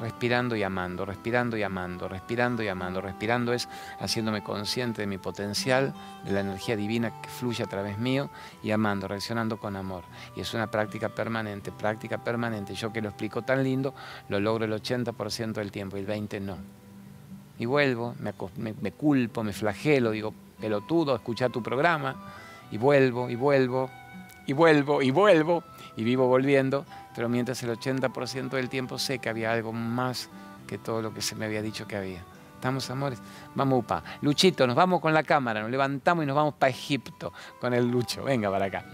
Respirando y amando, respirando y amando, respirando y amando. Respirando es haciéndome consciente de mi potencial, de la energía divina que fluye a través mío y amando, reaccionando con amor. Y es una práctica permanente, práctica permanente. Yo que lo explico tan lindo, lo logro el 80% del tiempo y el 20% no. Y vuelvo, me, me culpo, me flagelo, digo, pelotudo, escucha tu programa, y vuelvo, y vuelvo, y vuelvo, y vuelvo, y vivo volviendo pero mientras el 80% del tiempo sé que había algo más que todo lo que se me había dicho que había. ¿Estamos, amores? Vamos, upa. Luchito, nos vamos con la cámara, nos levantamos y nos vamos para Egipto con el Lucho. Venga para acá.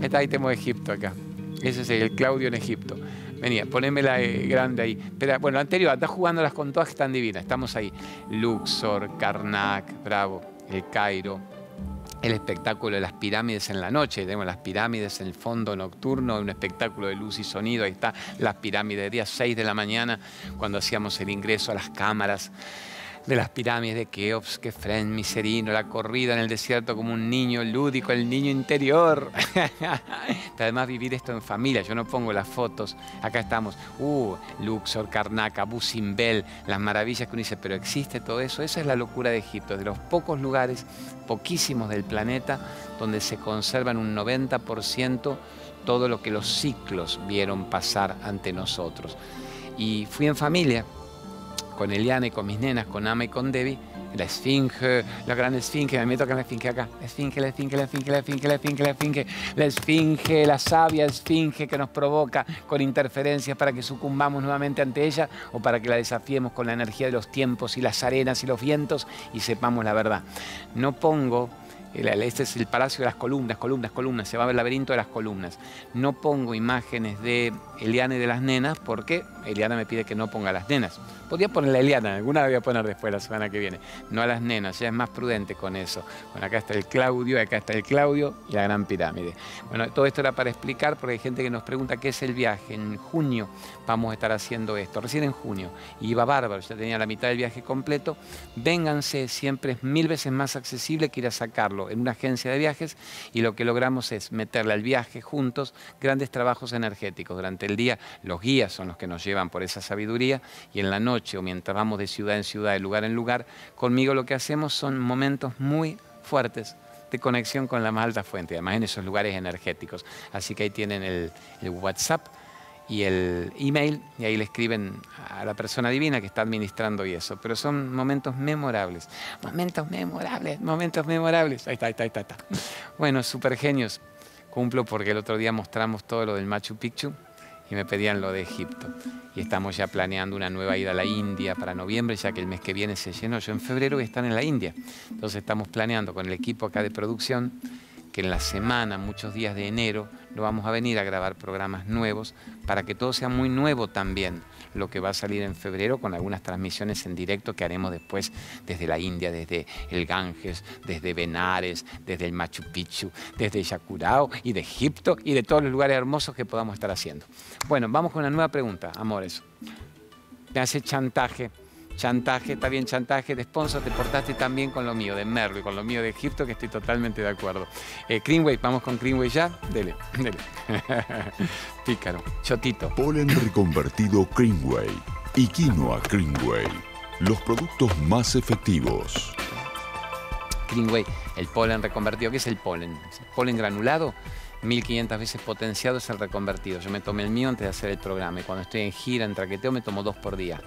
Está ahí tenemos Egipto acá. Ese es el Claudio en Egipto. Venía, ponémela eh, grande ahí. Pero, bueno, anterior, está jugándolas con todas que están divinas. Estamos ahí. Luxor, Karnak, Bravo, el Cairo, el espectáculo de las pirámides en la noche. Tenemos las pirámides en el fondo nocturno, un espectáculo de luz y sonido. Ahí está las pirámides, día 6 de la mañana, cuando hacíamos el ingreso a las cámaras de las pirámides de Keops, Kefren, Miserino, la corrida en el desierto como un niño lúdico, el niño interior. además vivir esto en familia, yo no pongo las fotos, acá estamos, uh, Luxor, Karnak, Busimbel, las maravillas que uno dice, pero existe todo eso, esa es la locura de Egipto, de los pocos lugares, poquísimos del planeta, donde se conservan un 90% todo lo que los ciclos vieron pasar ante nosotros. Y fui en familia, con Eliana y con mis nenas, con Ama y con Debbie, la esfinge, la gran esfinge, me meto la esfinge acá, la esfinge, la esfinge, la esfinge, la esfinge, la esfinge, la esfinge, la esfinge, la sabia esfinge que nos provoca con interferencias para que sucumbamos nuevamente ante ella o para que la desafiemos con la energía de los tiempos y las arenas y los vientos y sepamos la verdad. No pongo este es el palacio de las columnas, columnas, columnas, se va el laberinto de las columnas. No pongo imágenes de Eliana y de las nenas porque Eliana me pide que no ponga las nenas. Podría poner a Eliana, alguna la voy a poner después la semana que viene. No a las nenas, ya es más prudente con eso. Bueno, acá está el Claudio, acá está el Claudio y la Gran Pirámide. Bueno, todo esto era para explicar porque hay gente que nos pregunta qué es el viaje. En junio vamos a estar haciendo esto, recién en junio. Iba bárbaro, ya tenía la mitad del viaje completo. Vénganse, siempre es mil veces más accesible que ir a sacarlo en una agencia de viajes y lo que logramos es meterle al viaje juntos grandes trabajos energéticos. Durante el día los guías son los que nos llevan por esa sabiduría y en la noche o mientras vamos de ciudad en ciudad, de lugar en lugar, conmigo lo que hacemos son momentos muy fuertes de conexión con la más alta fuente, además en esos lugares energéticos. Así que ahí tienen el, WhatsApp y el email y ahí le escriben a la persona divina que está administrando y eso. Pero son momentos memorables, momentos memorables, momentos memorables. Ahí está, ahí está, ahí está. Bueno, super genios. Cumplo porque el otro día mostramos todo lo del Machu Picchu y me pedían lo de Egipto. Y estamos ya planeando una nueva ida a la India para noviembre, ya que el mes que viene se llenó. Yo en febrero voy a estar en la India. Entonces estamos planeando con el equipo acá de producción que en la semana, muchos días de enero, lo vamos a venir a grabar programas nuevos para que todo sea muy nuevo también lo que va a salir en febrero con algunas transmisiones en directo que haremos después desde la India, desde el Ganges, desde Benares, desde el Machu Picchu, desde Yacurao y de Egipto y de todos los lugares hermosos que podamos estar haciendo. Bueno, vamos con una nueva pregunta, amores. Me hace chantaje chantaje, está bien chantaje de sponsor, te portaste también con lo mío de Merlo y con lo mío de Egipto, que estoy totalmente de acuerdo. Eh, Greenway, vamos con Greenway ya, dele, dele. Pícaro, chotito. Polen reconvertido Greenway y quinoa Greenway, los productos más efectivos. Greenway, el polen reconvertido, ¿qué es el polen? polen granulado? 1500 veces potenciado es el reconvertido. Yo me tomé el mío antes de hacer el programa y cuando estoy en gira, en traqueteo, me tomo dos por día.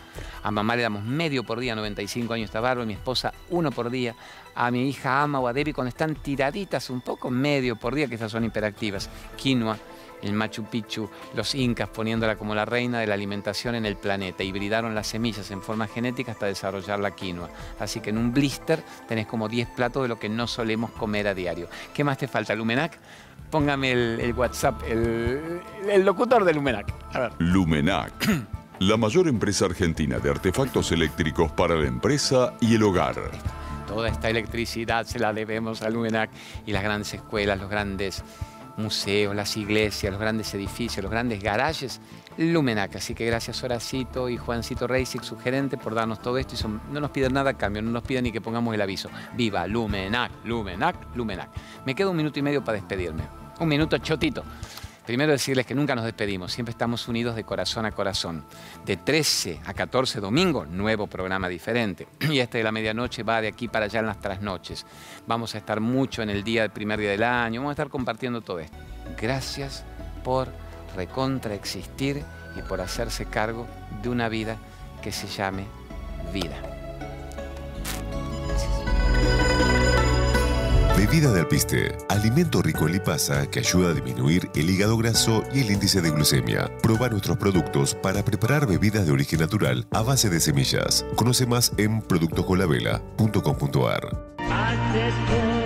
A mamá le damos medio por día, 95 años está barro, a mi esposa uno por día. A mi hija Ama o a Debbie cuando están tiraditas un poco, medio por día, que estas son hiperactivas. Quinoa, el Machu Picchu, los incas poniéndola como la reina de la alimentación en el planeta. Hibridaron las semillas en forma genética hasta desarrollar la quinoa. Así que en un blister tenés como 10 platos de lo que no solemos comer a diario. ¿Qué más te falta, Lumenac? póngame el, WhatsApp, el, locutor de Lumenac. A ver. Lumenac. la mayor empresa argentina de artefactos eléctricos para la empresa y el hogar. Toda esta electricidad se la debemos a Lumenac y las grandes escuelas, los grandes museos, las iglesias, los grandes edificios, los grandes garajes, Lumenac. Así que gracias Horacito y Juancito Reisig, su gerente, por darnos todo esto. Y no nos piden nada a cambio, no nos piden ni que pongamos el aviso. Viva Lumenac, Lumenac, Lumenac. Me queda un minuto y medio para despedirme. Un minuto chotito. Primero decirles que nunca nos despedimos, siempre estamos unidos de corazón a corazón. De 13 a 14 domingos, nuevo programa diferente. Y este de la medianoche va de aquí para allá en las trasnoches. Vamos a estar mucho en el día del primer día del año, vamos a estar compartiendo todo esto. Gracias por recontraexistir y por hacerse cargo de una vida que se llame vida. Bebida de alpiste, alimento rico en lipasa que ayuda a disminuir el hígado graso y el índice de glucemia. Proba nuestros productos para preparar bebidas de origen natural a base de semillas. Conoce más en productoscolavela.com.ar.